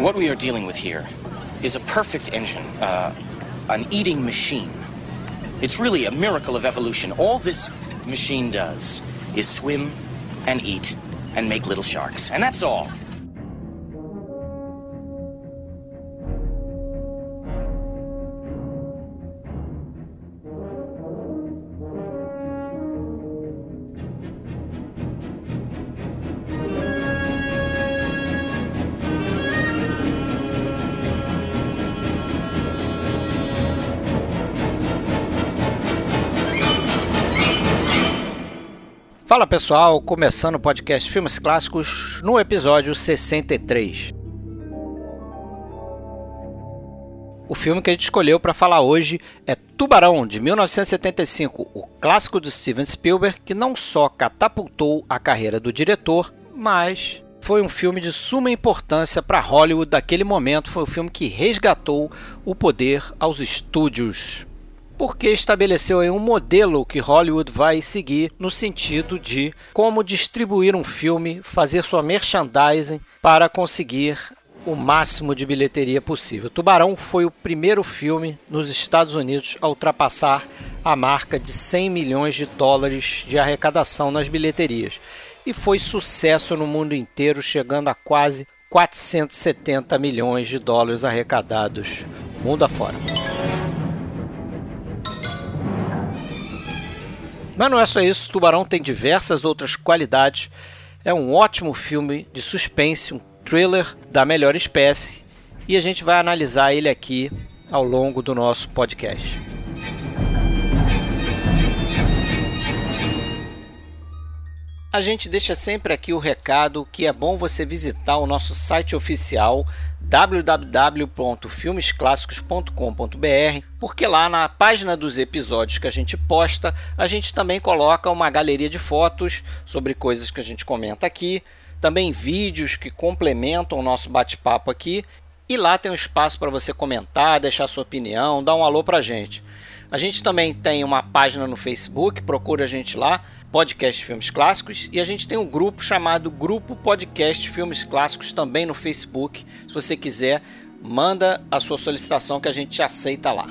What we are dealing with here is a perfect engine, uh, an eating machine. It's really a miracle of evolution. All this machine does is swim and eat and make little sharks. And that's all. Fala pessoal, começando o podcast Filmes Clássicos no episódio 63. O filme que a gente escolheu para falar hoje é Tubarão, de 1975, o clássico do Steven Spielberg que não só catapultou a carreira do diretor, mas foi um filme de suma importância para Hollywood daquele momento. Foi o filme que resgatou o poder aos estúdios porque estabeleceu um modelo que Hollywood vai seguir no sentido de como distribuir um filme, fazer sua merchandising para conseguir o máximo de bilheteria possível. Tubarão foi o primeiro filme nos Estados Unidos a ultrapassar a marca de 100 milhões de dólares de arrecadação nas bilheterias e foi sucesso no mundo inteiro, chegando a quase 470 milhões de dólares arrecadados mundo afora. Mas não é só isso, Tubarão tem diversas outras qualidades. É um ótimo filme de suspense, um thriller da melhor espécie, e a gente vai analisar ele aqui ao longo do nosso podcast. A gente deixa sempre aqui o recado que é bom você visitar o nosso site oficial www.filmesclassicos.com.br, porque lá na página dos episódios que a gente posta, a gente também coloca uma galeria de fotos sobre coisas que a gente comenta aqui, também vídeos que complementam o nosso bate-papo aqui, e lá tem um espaço para você comentar, deixar sua opinião, dar um alô para a gente. A gente também tem uma página no Facebook, procura a gente lá Podcast Filmes Clássicos e a gente tem um grupo chamado Grupo Podcast Filmes Clássicos também no Facebook. Se você quiser, manda a sua solicitação que a gente aceita lá.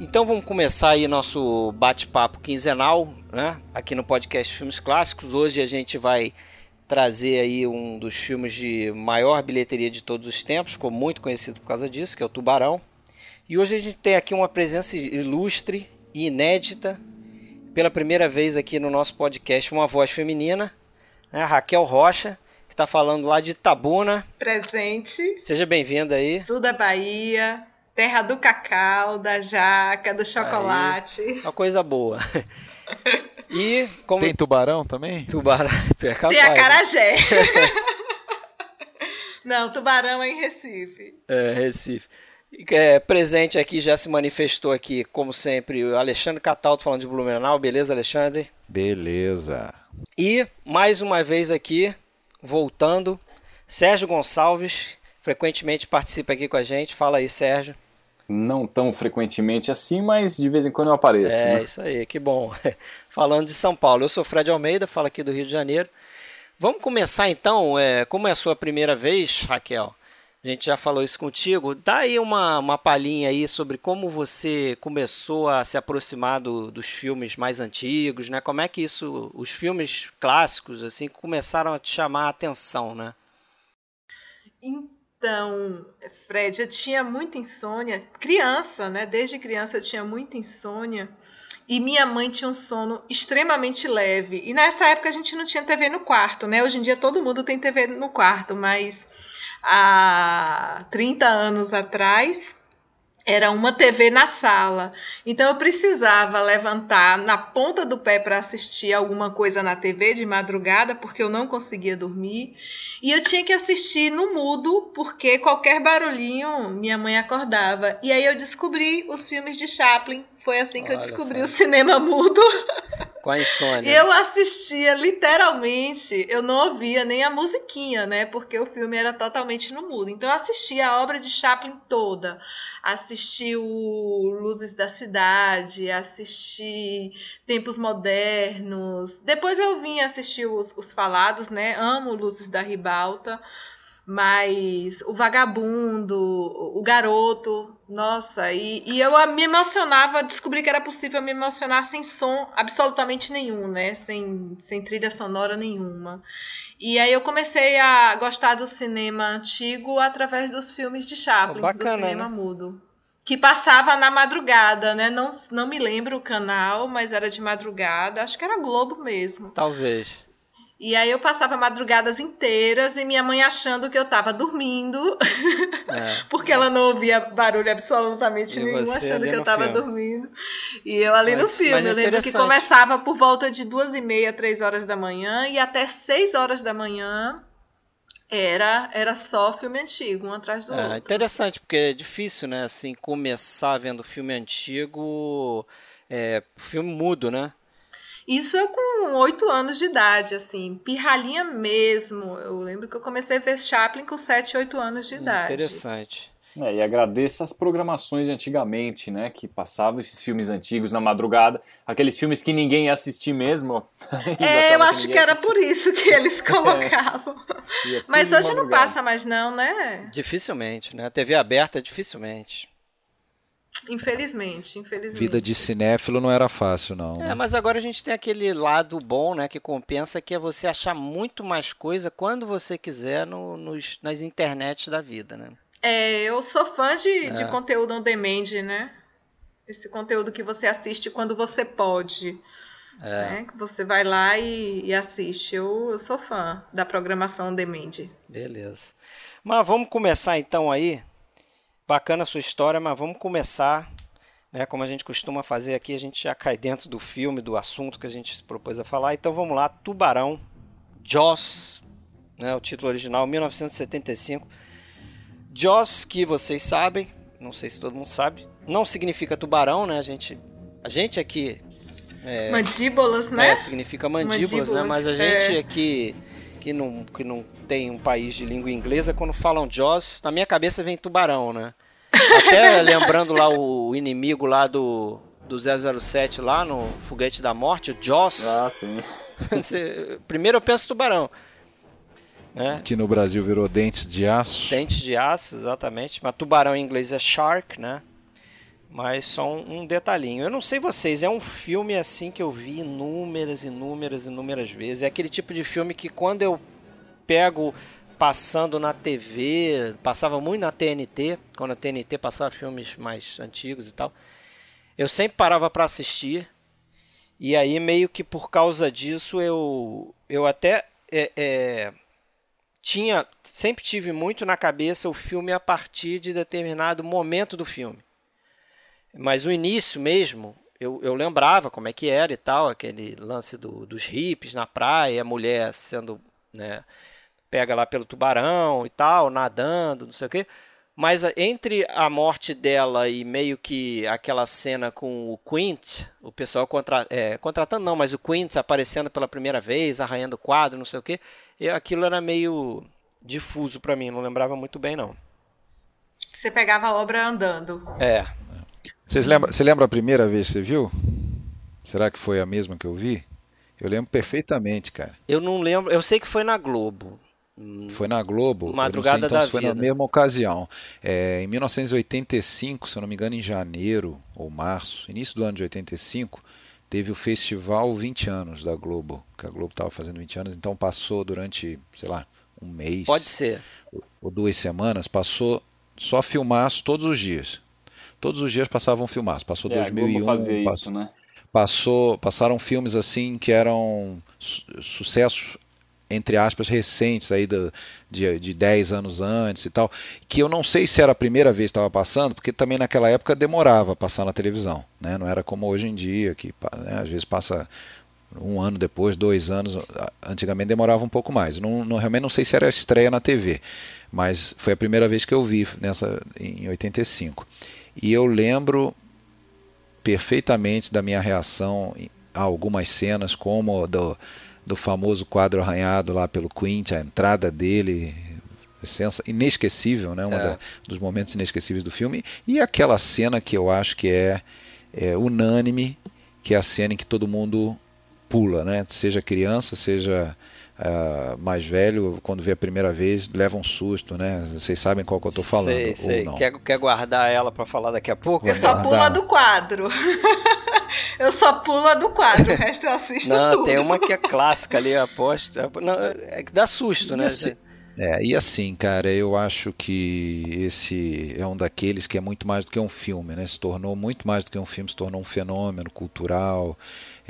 Então vamos começar aí nosso bate-papo quinzenal, né? Aqui no podcast Filmes Clássicos. Hoje a gente vai trazer aí um dos filmes de maior bilheteria de todos os tempos, ficou muito conhecido por causa disso, que é o Tubarão. E hoje a gente tem aqui uma presença ilustre e inédita, pela primeira vez aqui no nosso podcast, uma voz feminina, né? Raquel Rocha, que está falando lá de Tabuna. Presente. Seja bem-vinda aí. Sul da Bahia, terra do cacau, da jaca, do chocolate. Aí, uma coisa boa. E como... Tem tubarão também? Tubarão. É capaz, Tem a carajé. Não, tubarão é em Recife. É, Recife. É, presente aqui, já se manifestou aqui, como sempre, o Alexandre Cataldo falando de Blumenau. Beleza, Alexandre? Beleza. E, mais uma vez aqui, voltando, Sérgio Gonçalves, frequentemente participa aqui com a gente. Fala aí, Sérgio não tão frequentemente assim, mas de vez em quando eu apareço. É, né? isso aí, que bom. Falando de São Paulo, eu sou Fred Almeida, falo aqui do Rio de Janeiro. Vamos começar então, é, como é a sua primeira vez, Raquel? A gente já falou isso contigo. Dá aí uma, uma palhinha aí sobre como você começou a se aproximar do, dos filmes mais antigos, né? Como é que isso, os filmes clássicos, assim, começaram a te chamar a atenção, né? Então então, Fred, eu tinha muita insônia, criança, né? Desde criança eu tinha muita insônia. E minha mãe tinha um sono extremamente leve. E nessa época a gente não tinha TV no quarto, né? Hoje em dia todo mundo tem TV no quarto, mas há 30 anos atrás era uma TV na sala. Então eu precisava levantar na ponta do pé para assistir alguma coisa na TV de madrugada, porque eu não conseguia dormir. E eu tinha que assistir no mudo, porque qualquer barulhinho minha mãe acordava. E aí eu descobri os filmes de Chaplin. Foi assim que Olha eu descobri só. o cinema mudo. Com a insônia. Eu assistia literalmente, eu não ouvia nem a musiquinha, né? Porque o filme era totalmente no mudo. Então eu assistia a obra de Chaplin toda. Assisti o Luzes da Cidade, assisti Tempos Modernos. Depois eu vim assistir os, os falados, né? Amo Luzes da Ribalta. Mas o vagabundo, o garoto, nossa, e, e eu me emocionava, descobri que era possível me emocionar sem som absolutamente nenhum, né? Sem, sem trilha sonora nenhuma. E aí eu comecei a gostar do cinema antigo através dos filmes de Chaplin, bacana, do cinema né? mudo. Que passava na madrugada, né? Não, não me lembro o canal, mas era de madrugada. Acho que era Globo mesmo. Talvez. E aí eu passava madrugadas inteiras e minha mãe achando que eu estava dormindo, é. porque ela não ouvia barulho absolutamente e nenhum, achando que eu estava dormindo. E eu ali mas, no filme, eu lembro que começava por volta de duas e meia, três horas da manhã e até seis horas da manhã era era só filme antigo, um atrás do é, outro. Interessante, porque é difícil, né, assim, começar vendo filme antigo, é, filme mudo, né? Isso eu com oito anos de idade, assim, pirralhinha mesmo. Eu lembro que eu comecei a ver Chaplin com sete, oito anos de idade. Interessante. É, e agradeço as programações de antigamente, né? Que passavam esses filmes antigos na madrugada, aqueles filmes que ninguém ia assistir mesmo. é, eu acho que, que era por isso que eles é. colocavam. é. Mas hoje não passa mais, não, né? Dificilmente, né? A TV aberta, dificilmente. Infelizmente, infelizmente. Vida de cinéfilo não era fácil, não. É, né? mas agora a gente tem aquele lado bom, né, que compensa, que é você achar muito mais coisa quando você quiser no, nos, nas internets da vida, né? É, eu sou fã de, é. de conteúdo on demand, né? Esse conteúdo que você assiste quando você pode. É. Né? Você vai lá e, e assiste. Eu, eu sou fã da programação on demand. Beleza. Mas vamos começar então aí Bacana a sua história, mas vamos começar, né, como a gente costuma fazer aqui, a gente já cai dentro do filme, do assunto que a gente se propôs a falar. Então vamos lá, Tubarão, Jaws, né, o título original, 1975. Jaws, que vocês sabem, não sei se todo mundo sabe, não significa tubarão, né? A gente, a gente aqui é, mandíbulas, né? É, significa mandíbulas, né? mandíbulas, né? Mas a gente é. aqui que não, que não tem um país de língua inglesa, quando falam Jaws, na minha cabeça vem tubarão, né? Até lembrando lá o inimigo lá do, do 007 lá no Foguete da Morte, o Jaws. Ah, sim. Primeiro eu penso tubarão. Né? Que no Brasil virou dentes de aço. Dentes de aço, exatamente. Mas tubarão em inglês é shark, né? Mas só um, detalhinho. Eu não sei vocês, é um filme assim que eu vi inúmeras, inúmeras, inúmeras vezes. É aquele tipo de filme que quando eu pego passando na TV, passava muito na TNT, quando a TNT passava filmes mais antigos e tal. Eu sempre parava para assistir. E aí meio que por causa disso eu eu até é, é, tinha sempre tive muito na cabeça o filme a partir de determinado momento do filme. Mas o início mesmo, eu, eu lembrava como é que era e tal, aquele lance do, dos hippies na praia, a mulher sendo, né, pega lá pelo tubarão e tal, nadando, não sei o quê. Mas entre a morte dela e meio que aquela cena com o Quint, o pessoal contra, é, contratando não, mas o Quint aparecendo pela primeira vez, arranhando o quadro, não sei o quê, eu, aquilo era meio difuso para mim, não lembrava muito bem não. Você pegava a obra andando. É, vocês lembra, você lembra a primeira vez que você viu? Será que foi a mesma que eu vi? Eu lembro perfeitamente, cara. Eu não lembro, eu sei que foi na Globo. Foi na Globo. Madrugada sei, então, da foi vida. na mesma ocasião. É, em 1985, se eu não me engano, em janeiro ou março, início do ano de 85, teve o festival 20 anos da Globo, que a Globo estava fazendo 20 anos, então passou durante, sei lá, um mês. Pode ser. Ou duas semanas, passou só filmaço todos os dias todos os dias passavam filmados. Passou é, 2001. Fazer passou, isso, né? Passou, passaram filmes assim que eram su sucessos entre aspas, recentes aí de, de, de 10 anos antes e tal, que eu não sei se era a primeira vez que estava passando, porque também naquela época demorava a passar na televisão, né? não era como hoje em dia, que né, às vezes passa um ano depois, dois anos, antigamente demorava um pouco mais. Não, não, realmente não sei se era a estreia na TV, mas foi a primeira vez que eu vi nessa em 85. E eu lembro perfeitamente da minha reação algumas cenas, como do, do famoso quadro arranhado lá pelo Quint, a entrada dele, inesquecível, né? Um é. dos momentos inesquecíveis do filme. E aquela cena que eu acho que é, é, unânime, que é a cena em que todo mundo pula, né? Seja criança, seja uh, mais velho, quando vê a primeira vez, leva um susto, né? Vocês sabem qual que eu estou falando. Sei, sei. Quer, quer guardar ela para falar daqui a pouco? Eu só pulo a do quadro. eu só pulo a do quadro, o resto eu assisto Não, tudo. tem uma que é clássica ali, aposta. Não, é que dá susto, né? Assim, é, e assim, cara, eu acho que esse é um daqueles que é muito mais do que um filme, né? Se tornou muito mais do que um filme, se tornou um fenômeno cultural,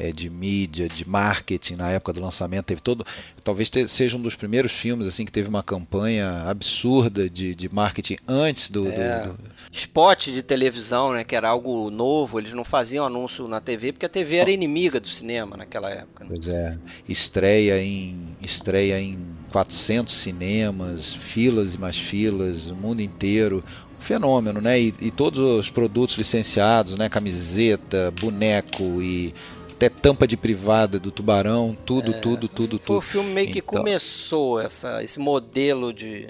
é, de mídia, de marketing na época do lançamento. Teve todo, talvez seja um dos primeiros filmes assim que teve uma campanha absurda de, de marketing antes do, é, do, do, spot de televisão, né? Que era algo novo. Eles não faziam anúncio na TV porque a TV era inimiga do cinema naquela época. Né? Pois é. Estreia em estreia em 400 cinemas, filas e mais filas, o mundo inteiro fenômeno, né? E, e, todos os produtos licenciados, né? Camiseta, boneco e até tampa de privada do tubarão, tudo, é, tudo, tudo, tudo. Foi o filme meio que então, começou essa, esse modelo de,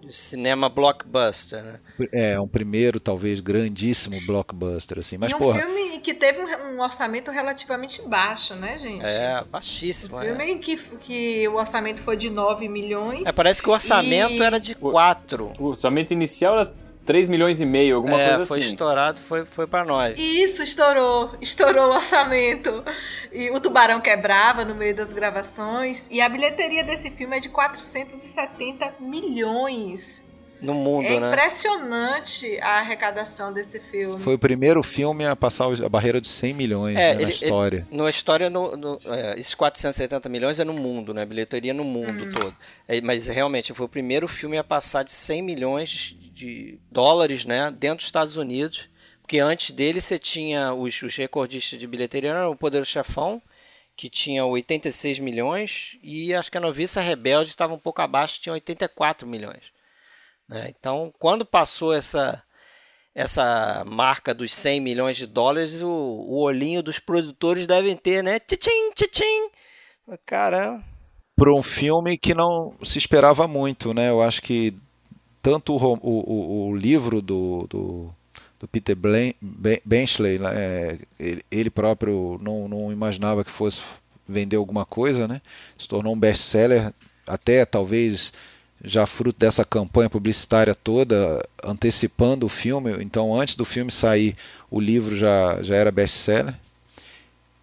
de, cinema blockbuster, né? É, um primeiro, talvez, grandíssimo blockbuster, assim. Mas, e um porra, filme que teve um, um, orçamento relativamente baixo, né, gente? É, baixíssimo. Um filme é. que, que o orçamento foi de 9 milhões. É, parece que o orçamento e... era de 4. O orçamento inicial era 3 milhões e meio, alguma é, coisa foi assim. foi estourado, foi, foi para nós. Isso, estourou. Estourou o orçamento. E o tubarão quebrava no meio das gravações. E a bilheteria desse filme é de 470 milhões. No mundo, é né? impressionante a arrecadação desse filme. Foi o primeiro filme a passar a barreira dos 100 milhões é, né, ele, na história. Ele, na história, no, no, é, esses 470 milhões é no mundo, né? Bilheteria no mundo hum. todo. É, mas realmente foi o primeiro filme a passar de 100 milhões de dólares né, dentro dos Estados Unidos. Porque antes dele você tinha os, os recordistas de bilheteria, era o Poder Chefão, que tinha 86 milhões, e acho que a Noviça Rebelde estava um pouco abaixo, tinha 84 milhões. Né? Então, quando passou essa, essa marca dos 100 milhões de dólares, o, o olhinho dos produtores devem ter, né? Tchim, tchim. Caramba. Para um filme que não se esperava muito, né? Eu acho que tanto o, o, o livro do, do, do Peter Benchley, é, ele, ele, próprio não, não imaginava que fosse vender alguma coisa, né? Se tornou um best-seller, até talvez já fruto dessa campanha publicitária toda, antecipando o filme. Então, antes do filme sair, o livro já, já era best-seller.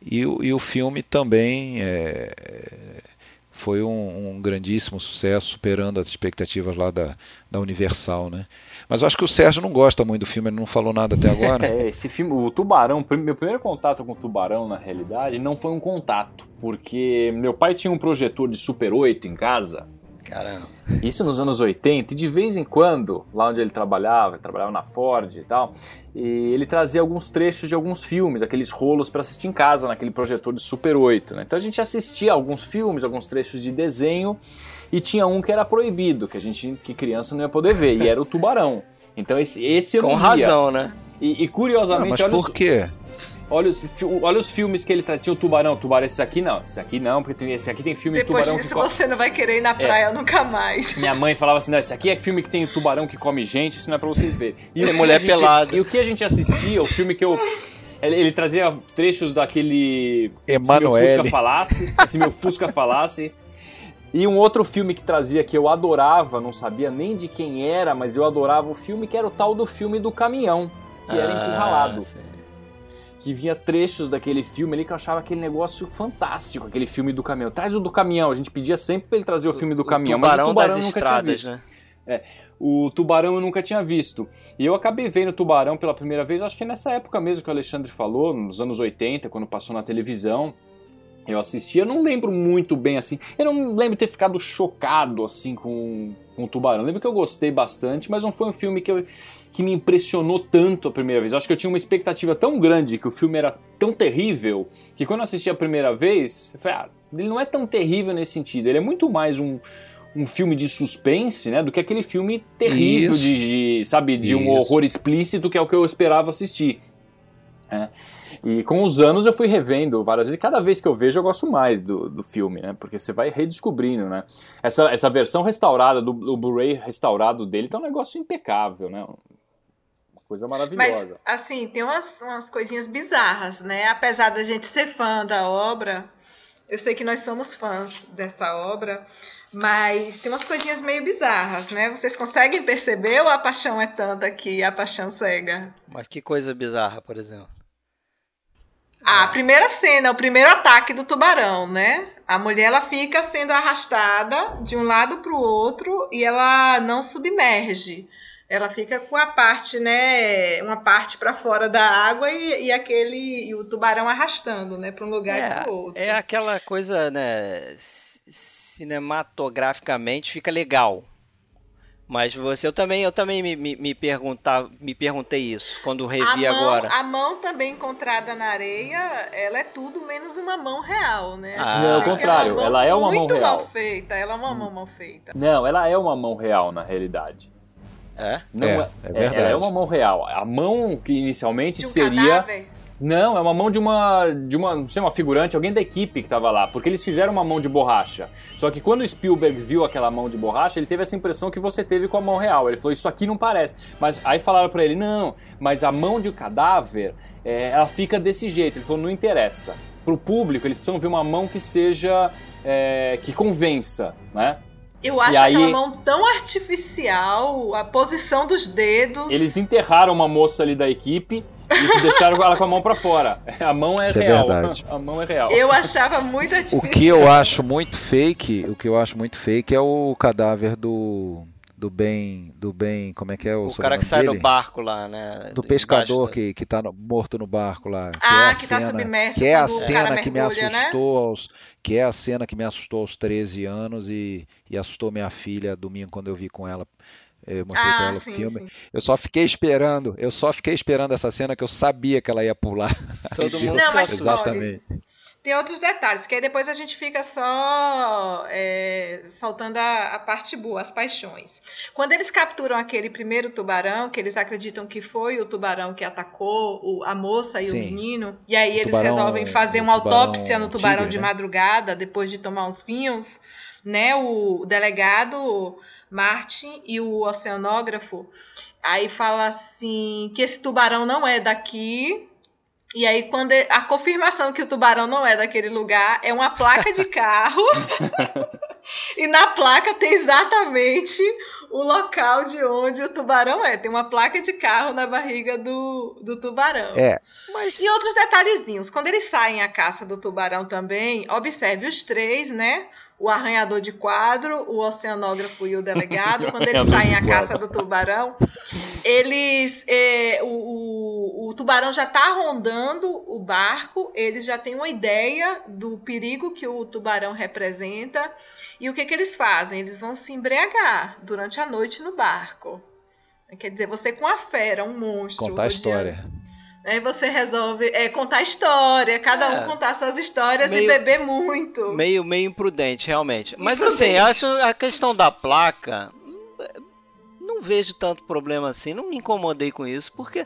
E, e, o filme também é, foi um, um, grandíssimo sucesso, superando as expectativas lá da, da Universal, né? Mas eu acho que o Sérgio não gosta muito do filme, ele não falou nada até agora. é, esse filme, o Tubarão, meu primeiro contato com o Tubarão, na realidade, não foi um contato, porque meu pai tinha um projetor de Super 8 em casa. Caramba. Isso nos anos 80, e de vez em quando, lá onde ele trabalhava, ele trabalhava na Ford e tal, e ele trazia alguns trechos de alguns filmes, aqueles rolos para assistir em casa, naquele projetor de Super 8. Né? Então a gente assistia alguns filmes, alguns trechos de desenho, e tinha um que era proibido, que a gente, que criança não ia poder ver, e era o Tubarão. Então esse, esse eu Com razão, né? E, e curiosamente, não, mas por quê? Olha os, olha os filmes que ele tá, tinha o tubarão, tubarão, esse aqui não, esse aqui não, porque tem, esse aqui tem filme Depois tubarão disso, que você não vai querer ir na é. praia é. nunca mais. Minha mãe falava assim, não, esse aqui é filme que tem o tubarão que come gente, isso não é pra vocês verem. E é mulher gente, pelada. E o que a gente assistia, o filme que eu... Ele, ele trazia trechos daquele... Emanuele. Se meu Fusca falasse, se meu Fusca falasse... E um outro filme que trazia que eu adorava, não sabia nem de quem era, mas eu adorava o filme, que era o tal do filme do caminhão, que ah, era encurralado. Sim que vinha trechos daquele filme ali que eu achava aquele negócio fantástico, aquele filme do caminhão. Traz o do caminhão, a gente pedia sempre pra ele trazer o filme do caminhão, o mas o tubarão das nunca estradas, tinha visto. Né? É, o Tubarão eu nunca tinha visto. E eu acabei vendo o Tubarão pela primeira vez, acho que nessa época mesmo que o Alexandre falou, nos anos 80, quando passou na televisão. Eu assisti, eu não lembro muito bem assim. Eu não lembro de ter ficado chocado assim com, com o Tubarão. Eu lembro que eu gostei bastante, mas não foi um filme que eu que me impressionou tanto a primeira vez. Eu acho que eu tinha uma expectativa tão grande que o filme era tão terrível que quando eu assisti a primeira vez, eu falei, ah, ele não é tão terrível nesse sentido. Ele é muito mais um, um filme de suspense, né, do que aquele filme terrível de, de, sabe, de Isso. um horror explícito que é o que eu esperava assistir. É. E com os anos eu fui revendo várias vezes, e cada vez que eu vejo eu gosto mais do, do filme, né? Porque você vai redescobrindo, né? Essa, essa versão restaurada, do, do Blu-ray restaurado dele, tá um negócio impecável, né? Coisa maravilhosa. Mas, assim, tem umas, umas coisinhas bizarras, né? Apesar da gente ser fã da obra, eu sei que nós somos fãs dessa obra, mas tem umas coisinhas meio bizarras, né? Vocês conseguem perceber ou a paixão é tanta que a paixão cega? Mas que coisa bizarra, por exemplo? A primeira cena, o primeiro ataque do tubarão, né? A mulher ela fica sendo arrastada de um lado para o outro e ela não submerge. Ela fica com a parte, né, uma parte para fora da água e, e, aquele e o tubarão arrastando, né, para um lugar é, e para outro. É aquela coisa, né, cinematograficamente fica legal. Mas você, eu também, eu também me, me, me, perguntar, me perguntei isso quando revi a mão, agora. A mão também encontrada na areia, ela é tudo menos uma mão real, né? Ah, não, ao contrário, é ela é uma mão real. Muito mal feita, ela é uma mão mal feita. Não, ela é uma mão real na realidade. É? Não, é, é, é é uma mão real. A mão que inicialmente um seria cadáver. Não, é uma mão de uma, de uma, não sei, uma figurante, alguém da equipe que tava lá, porque eles fizeram uma mão de borracha. Só que quando o Spielberg viu aquela mão de borracha, ele teve essa impressão que você teve com a mão real. Ele falou, isso aqui não parece. Mas aí falaram para ele, não, mas a mão de cadáver, é, ela fica desse jeito. Ele falou, não interessa. Pro público, eles precisam ver uma mão que seja, é, que convença, né? Eu acho aí, aquela mão tão artificial, a posição dos dedos. Eles enterraram uma moça ali da equipe e deixaram ela com a mão para fora. A mão é Isso é real. É a mão é real. Eu achava muito artificial. O que eu acho muito fake, o que eu acho muito fake é o cadáver do do bem, do bem, como é que é o O cara que sai dele? do barco lá, né? Do pescador que, que tá no, morto no barco lá. Que ah, é que tá cena, tá submerso. Que é a cena que me né? assustou né? aos, que é a cena que me assustou aos 13 anos e, e assustou minha filha domingo quando eu vi com ela eu mostrei ah, pra ela sim, o filme. Sim. Eu só fiquei esperando, eu só fiquei esperando essa cena que eu sabia que ela ia pular. Todo mundo Não, mas Exatamente. Tem outros detalhes, que aí depois a gente fica só é, soltando a, a, parte boa, as paixões. Quando eles capturam aquele primeiro tubarão, que eles acreditam que foi o tubarão que atacou o, a moça e Sim. o menino, e aí o eles tubarão, resolvem fazer uma autópsia no tubarão tigre, de né? madrugada, depois de tomar uns vinhos, né? O delegado Martin e o oceanógrafo, aí fala assim que esse tubarão não é daqui. E aí, quando a confirmação que o tubarão não é daquele lugar é uma placa de carro. e na placa tem exatamente o local de onde o tubarão é. Tem uma placa de carro na barriga do, do tubarão. É. Mas... E outros detalhezinhos. Quando eles saem à caça do tubarão também, observe os três, né? O arranhador de quadro, o oceanógrafo e o delegado, quando eles saem à caça do tubarão, eles. É, o, o, o, tubarão já está rondando o barco, eles já têm uma ideia do perigo que o tubarão representa. E o que, que eles fazem? Eles vão se embriagar durante a noite no barco. Quer dizer, você com a fera, um monstro. Contar a história. Aí você resolve é, contar história, cada é, um contar suas histórias meio, e beber muito. Meio, meio imprudente, realmente. Mas assim, acho a questão da placa. Não vejo tanto problema assim, não me incomodei com isso, porque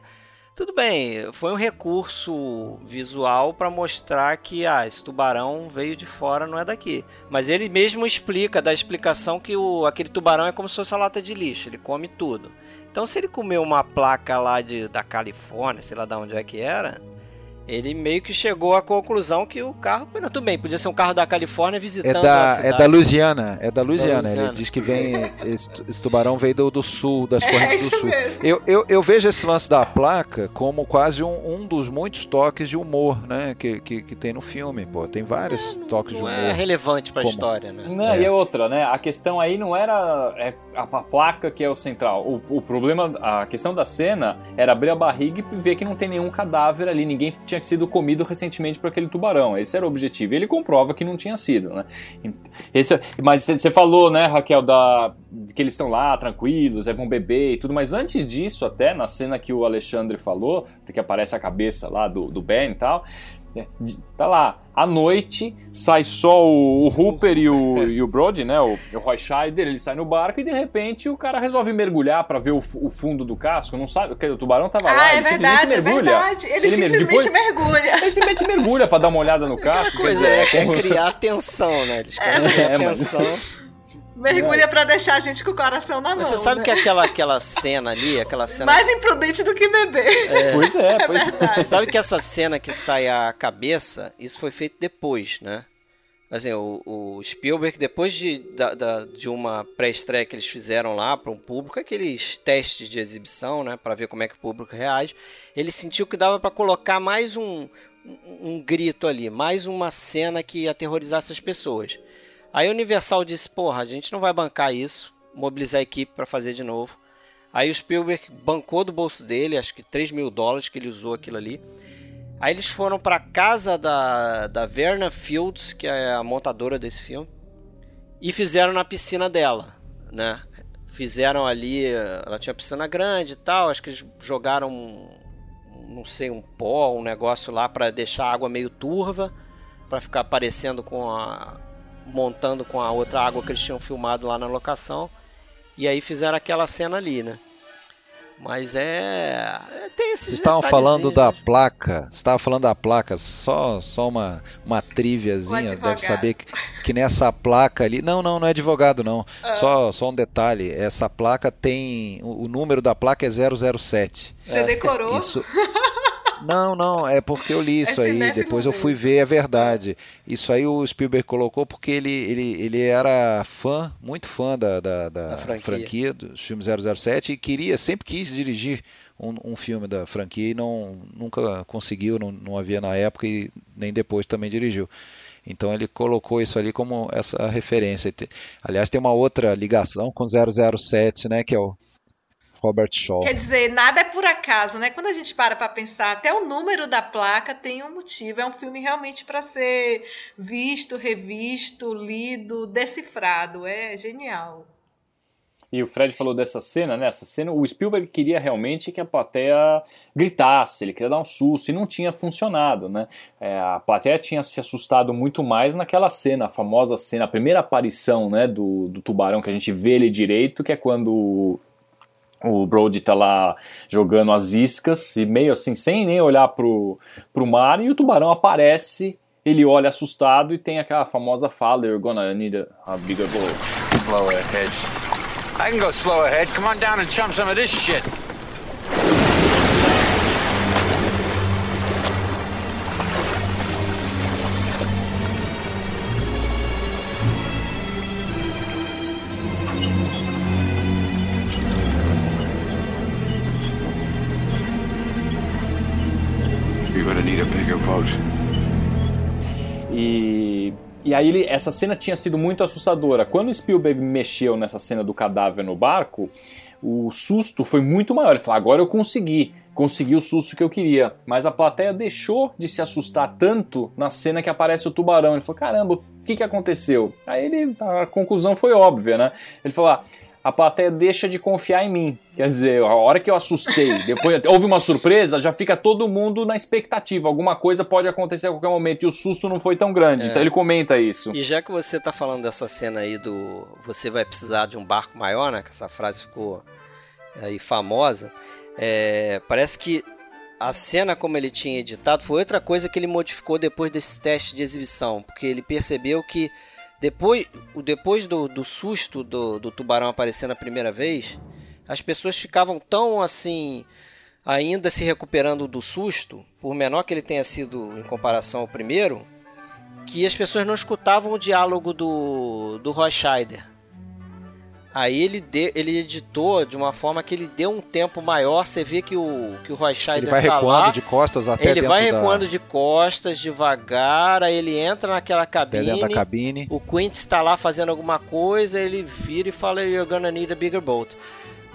tudo bem, foi um recurso visual para mostrar que ah, esse tubarão veio de fora, não é daqui. Mas ele mesmo explica, dá a explicação que o, aquele tubarão é como se fosse uma lata de lixo, ele come tudo. Então, se ele comeu uma placa lá de, da Califórnia, sei lá de onde é que era, ele meio que chegou à conclusão que o carro, tudo bem, podia ser um carro da Califórnia visitando é da, a cidade. É da Louisiana, é da Louisiana. Da Louisiana. Ele diz que vem, esse, esse tubarão veio do, do, sul, das é correntes é do sul. Eu, eu, eu, vejo esse lance da placa como quase um, um dos muitos toques de humor, né, que, que, que tem no filme, pô. Tem vários é, não, toques de humor. Não é relevante para a história, né? Não, é. e outra, né, a questão aí não era é, a, a, placa que é o central. O, o problema, a questão da cena era abrir a barriga e ver que não tem nenhum cadáver ali, ninguém tinha sido comido recentemente por aquele tubarão. Esse era o objetivo. E ele comprova que não tinha sido, né? Esse, mas você falou, né, Raquel, da, que eles estão lá tranquilos, é vão beber e tudo. Mas antes disso, até na cena que o Alexandre falou, que aparece a cabeça lá do, do Ben e tal, É, tá lá, à noite, sai só o, o Hooper e o, e o Brody, né? O, o Roy Scheider, ele sai no barco e de repente o cara resolve mergulhar para ver o, o, fundo do casco. Não sabe, o tubarão tava ah, lá, é ele verdade, simplesmente mergulha. É verdade. Ele, ele simplesmente depois, mergulha. Ele simplesmente mergulha para dar uma olhada no casco. coisa, é, quer criar atenção, né? Eles querem é, criar atenção. Mas... Mergulha é. pra deixar a gente com o coração na Mas mão. Você sabe né? que aquela, aquela cena ali, aquela cena. Mais imprudente do que beber. É. Pois é, é pois é. Sabe que essa cena que sai a cabeça, isso foi feito depois, né? Assim, o, o Spielberg, depois de, da, da, de uma pré-estreia que eles fizeram lá para um público, aqueles testes de exibição, né, para ver como é que o público reage, ele sentiu que dava para colocar mais um, um, um grito ali, mais uma cena que aterrorizasse as pessoas. Aí a Universal disse: porra, a gente não vai bancar isso, mobilizar a equipe para fazer de novo. Aí o Spielberg bancou do bolso dele, acho que 3 mil dólares que ele usou aquilo ali. Aí eles foram para casa da, da Verna Fields, que é a montadora desse filme, e fizeram na piscina dela, né? Fizeram ali, ela tinha piscina grande e tal, acho que eles jogaram, não sei, um pó, um negócio lá para deixar a água meio turva, para ficar parecendo com a, montando com a outra água que eles tinham filmado lá na locação. E aí fizeram aquela cena ali, né? Mas é. é tem esses estavam falando da placa. Você estava falando da placa, só, só uma, uma triviazinha. Deve saber que, que, nessa placa ali. Não, não, não é advogado, não. Ah. Só, só um detalhe. Essa placa tem. O, o número da placa é 007. Você é. decorou? Isso, Não, não, é porque eu li isso aí, depois eu fui ver, é verdade. Isso aí o Spielberg colocou porque ele, ele, ele era fã, muito fã da, da, da, da franquia. franquia dos filmes 007 e queria, sempre quis dirigir um, um, filme da franquia e não, nunca conseguiu, não, não havia na época e nem depois também dirigiu. Então ele colocou isso ali como essa referência. Aliás, tem uma outra ligação com 007, né, que é o Robert Shaw. Quer dizer, nada é por acaso, né? Quando a gente para para pensar, até o número da placa tem um motivo. É um filme realmente para ser visto, revisto, lido, decifrado. É genial. E o Fred falou dessa cena, né? Essa cena, o Spielberg queria realmente que a plateia gritasse, ele queria dar um susto, e não tinha funcionado, né? É, a plateia tinha se assustado muito mais naquela cena, a famosa cena, a primeira aparição, né, do, do tubarão, que a gente vê ele direito, que é quando o Brody tá lá jogando as iscas e meio assim, sem nem olhar pro, pro mar, e o tubarão aparece, ele olha assustado e tem aquela famosa fala, you're gonna need a, a bigger boat. Slow ahead. I can go slow ahead. Come on down and chum some of this shit. E, e aí ele, essa cena tinha sido muito assustadora. Quando Spielberg mexeu nessa cena do cadáver no barco, o susto foi muito maior. Ele falou: agora eu consegui, consegui o susto que eu queria. Mas a plateia deixou de se assustar tanto na cena que aparece o tubarão. Ele falou: caramba, o que, que aconteceu? Aí ele, a conclusão foi óbvia, né? Ele falou: ah, a plateia deixa de confiar em mim. Quer dizer, a hora que eu assustei, depois houve uma surpresa, já fica todo mundo na expectativa. Alguma coisa pode acontecer a qualquer momento e o susto não foi tão grande. É. Então ele comenta isso. E já que você está falando dessa cena aí do você vai precisar de um barco maior, né? Que essa frase ficou aí famosa. É, parece que a cena como ele tinha editado foi outra coisa que ele modificou depois desse teste de exibição, porque ele percebeu que depois, depois do, do susto do, do tubarão aparecendo a primeira vez, as pessoas ficavam tão assim, ainda se recuperando do susto, por menor que ele tenha sido em comparação ao primeiro, que as pessoas não escutavam o diálogo do, do Roy Scheider. Aí ele, de, ele editou de uma forma que ele deu um tempo maior. Você vê que o, que o Roy Scheider ele vai tá recuando lá, de costas até Ele vai da... recuando de costas, devagar. Aí ele entra naquela cabine. Da cabine. O Quint está lá fazendo alguma coisa. Ele vira e fala: You're gonna need a bigger boat.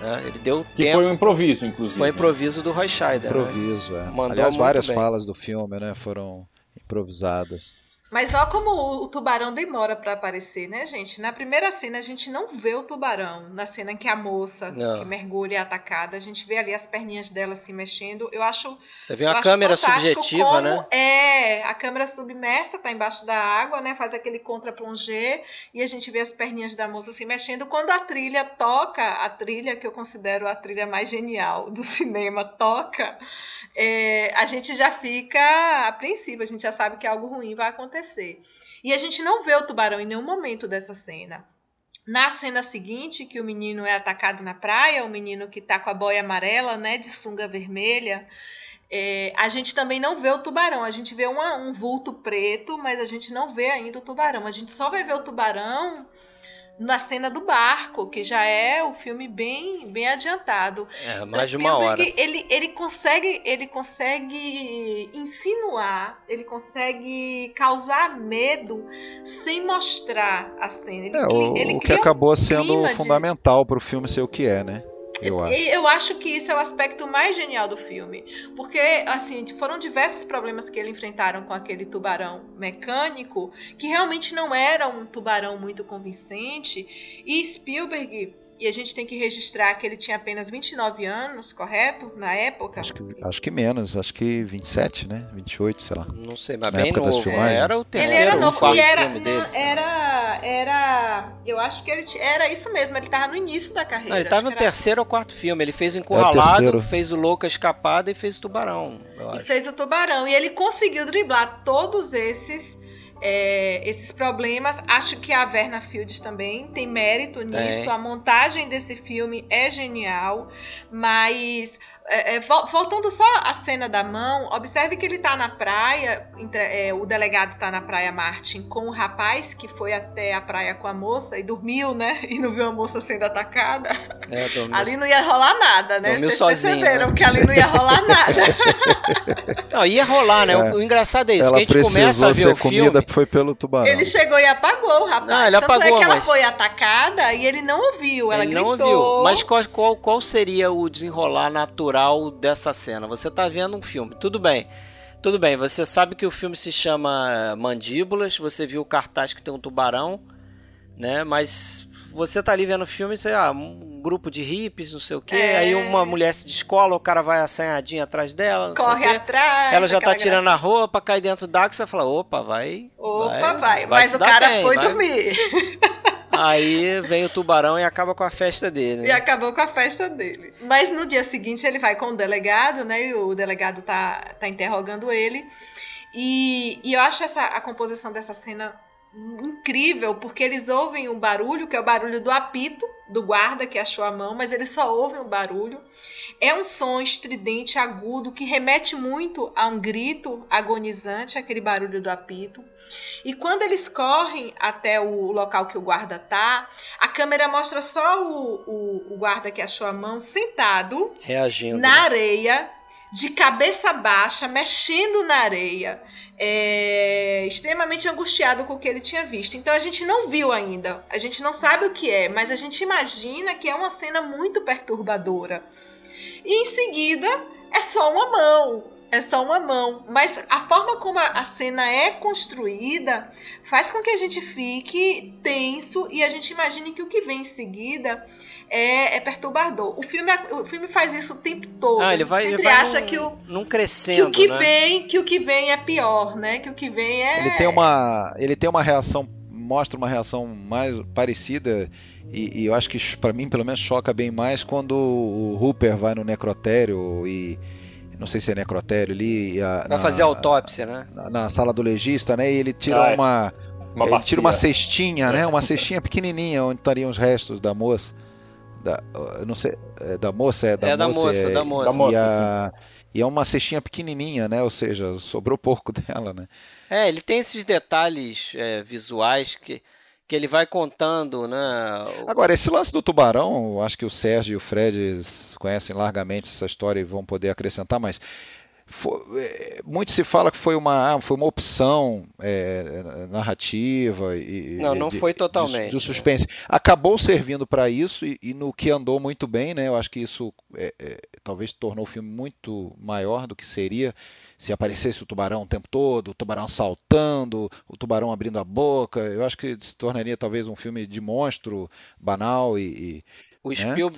Né? Ele deu que tempo. foi um improviso, inclusive. Foi um improviso do Roy Scheider. Improviso, né? é. Aliás, várias bem. falas do filme né, foram improvisadas. Mas ó como o, o tubarão demora para aparecer, né, gente? Na primeira cena a gente não vê o tubarão. Na cena em que a moça Não. que mergulha é atacada, a gente vê ali as perninhas dela se mexendo. Eu acho Você vê uma câmera subjetiva, como né? É, a câmera submersa, tá embaixo da água, né? Faz aquele contra-plongé e a gente vê as perninhas da moça se mexendo. Quando a trilha toca, a trilha que eu considero a trilha mais genial do cinema toca, é, a gente já fica apreensivo, a gente já sabe que algo ruim vai acontecer. E a gente não vê o tubarão em nenhum momento dessa cena. Na cena seguinte, que o menino é atacado na praia, o menino que tá com a boia amarela, né, de sunga vermelha, é, a gente também não vê o tubarão. A gente vê uma- um vulto preto, mas a gente não vê ainda o tubarão. A gente só vai ver o tubarão na cena do barco, que já é o filme bem, bem adiantado. É, mais de uma hora. Ele, ele consegue, ele consegue insinuar, ele consegue causar medo sem mostrar a cena. Ele, É, o, ele o que um acabou sendo clima de- fundamental para o filme ser o que é, né? Eu acho. e Eu acho que isso é o aspecto mais genial do filme. Porque, assim, foram diversos problemas que eles enfrentaram com aquele tubarão mecânico, que realmente não era um tubarão muito convincente. E Spielberg, e a gente tem que registrar que ele tinha apenas 29 anos, correto? Na época. Acho que, acho que menos, acho que 27, né? 28, sei lá. Não sei, mas Na bem época das novo. filmagens. Era o Ele terceiro era ou novo quarto e era, filme dele. não, era, era. Eu acho que ele era isso mesmo, ele tava no início da carreira. Não, ele tava no era- terceiro ou quarto filme. Ele fez o Encurralado, terceiro. fez o Louca Escapada e fez o Tubarão. eu E fez o tubarão. E ele conseguiu driblar todos esses é, esses problemas. Acho que a Verna Fields também tem mérito nisso. A montagem desse filme é genial. Mas é, é, vol- voltando só à cena da mão, observe que ele tá na praia. entre- é, o delegado tá na praia Martin com o rapaz que foi até a praia com a moça e dormiu, né? E não viu a moça sendo atacada. É, dormiu- Ali não ia rolar nada, né? Dormiu Vocês sozinho, perceberam né? que ali não ia rolar nada. Não, ia rolar, né? O, o engraçado é isso, que a Ela gente começa a ver ser o filme. comida, foi pelo tubarão. Ele chegou e apagou o rapaz. Não, ele Tanto apagou, é que ela mas- foi atacada e ele não ouviu. Ela Ele gritou. não ouviu. Mas qual, qual, qual seria o desenrolar natural dessa cena? Você tá vendo um filme, tudo bem. Tudo bem, você sabe que o filme se chama Mandíbulas, você viu o cartaz que tem um tubarão, né? Mas você tá ali vendo o filme, você, ah, um grupo de hippies, não sei o quê, É. aí uma mulher se descola, o cara vai assanhadinho atrás dela, sei Corre o atrás. Ela já tá tirando a roupa, cai dentro d'água, você fala, opa, vai. Opa, vai. Mas se o dar cara bem, foi vai. dormir. Aí vem o tubarão e acaba com a festa dele. E né? acabou com a festa dele. Mas no dia seguinte ele vai com o delegado, né? E o delegado tá, tá interrogando ele. E, e eu acho essa, a composição dessa cena incrível, porque eles ouvem um barulho, que é o barulho do apito do guarda que achou a mão, mas eles só ouvem o barulho. É um som estridente, agudo, que remete muito a um grito agonizante, aquele barulho do apito. E quando eles correm até o local que o guarda tá, a câmera mostra só o, o, o guarda que achou a mão sentado Reagindo. na né? areia, de cabeça baixa, mexendo na areia, é, extremamente angustiado com o que ele tinha visto. Então a gente não viu ainda, a gente não sabe o que é, mas a gente imagina que é uma cena muito perturbadora. E em seguida é só uma mão. É só uma mão. Mas a forma como a, cena é construída faz com que a gente fique tenso e a gente imagine que o que vem em seguida é, é perturbador. O filme, o filme faz isso o tempo todo. Ah, ele vai, ele vai acha num, que o, num que crescendo, o que né? vem, que o que vem é pior, né? Que o que vem é Ele tem uma, ele tem uma reação, mostra uma reação mais parecida e, e eu acho que para mim pelo menos choca bem mais quando o Hooper vai no necrotério e não sei se é necrotério ali, e a- Vai na- fazer autópsia, né? na, na sala do legista, né? E ele tira Ah, é. uma, Uma ele tira uma cestinha, né? Uma cestinha pequenininha onde estariam os restos da moça, da, não sei, é da moça é da é da moça, moça, é- da moça. da moça. e, a- e é uma cestinha pequenininha, né? Ou seja, sobrou pouco dela, né? É, ele tem esses detalhes é, visuais que, que ele vai contando, né? Agora, esse lance do tubarão, acho que o Sérgio e o Fred conhecem largamente essa história e vão poder acrescentar, mas fo- é, muito se fala que foi uma, ah, foi uma opção é, narrativa e Não, não de- foi totalmente, do suspense. Acabou servindo para isso e, e no que andou muito bem, né? Eu acho que isso é, é, talvez tornou o filme muito maior do que seria se aparecesse o tubarão o tempo todo, o tubarão saltando, o tubarão abrindo a boca. Eu acho que se tornaria talvez um filme de monstro banal e. e O, né? Spiel,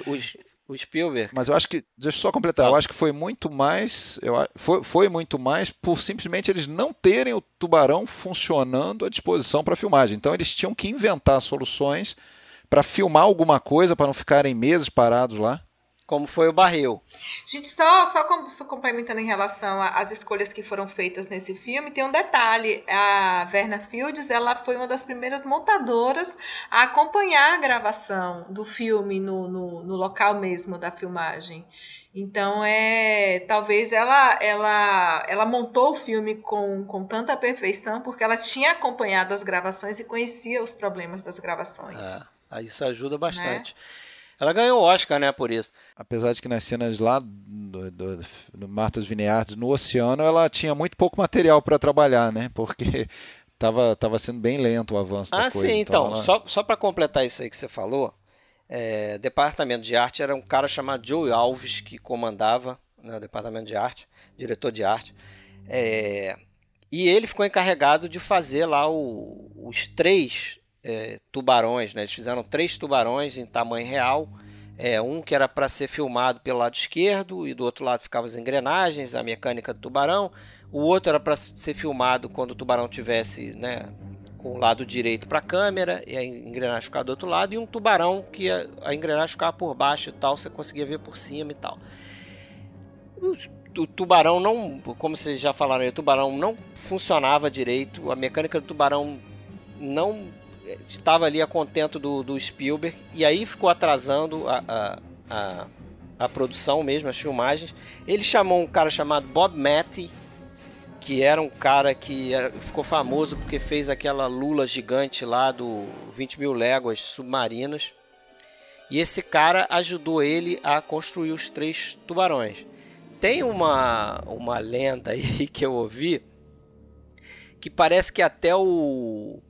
o, Spielberg. Mas eu acho que, deixa eu só completar, eu acho que foi muito mais, eu, foi, foi muito mais por simplesmente eles não terem o tubarão funcionando à disposição para filmagem. Então eles tinham que inventar soluções para filmar alguma coisa, para não ficarem meses parados lá. Como foi o Barril. Gente, só, só, com- só complementando em relação às escolhas que foram feitas nesse filme, tem um detalhe. A Verna Fields, ela foi uma das primeiras montadoras a acompanhar a gravação do filme no, no, no local mesmo da filmagem. Então, é, talvez ela, ela, ela montou o filme com, com tanta perfeição porque ela tinha acompanhado as gravações e conhecia os problemas das gravações. Aí isso ajuda bastante. Ela ganhou o Oscar, né, por isso. Apesar de que nas cenas lá do, do, do Martas Vineyard no oceano, ela tinha muito pouco material para trabalhar, né? Porque tava, tava sendo bem lento o avanço da Ah, coisa. sim, então, ela- só, só para completar isso aí que você falou, é, departamento de arte era um cara chamado Joe Alves que comandava né, o departamento de arte, diretor de arte, É, e ele ficou encarregado de fazer lá o- os três é, tubarões, né? Eles fizeram três tubarões em tamanho real, é, um que era para ser filmado pelo lado esquerdo e do outro lado ficavam as engrenagens, a mecânica do tubarão. O outro era para ser filmado quando o tubarão tivesse, né, com o lado direito para a câmera e a engrenagem ficava do outro lado e um tubarão que a, a engrenagem ficava por baixo e tal, você conseguia ver por cima e tal. O, tubarão não, como vocês já falaram, o tubarão não funcionava direito, a mecânica do tubarão não estava ali a contento do, do Spielberg e aí ficou atrasando a, a, a, a produção mesmo, as filmagens. Ele chamou um cara chamado Bob Matty, que era um cara que era- ficou famoso porque fez aquela lula gigante lá do 20 mil léguas submarinas. E esse cara ajudou ele a construir os três tubarões. Tem uma, uma lenda aí que eu ouvi que parece que até o,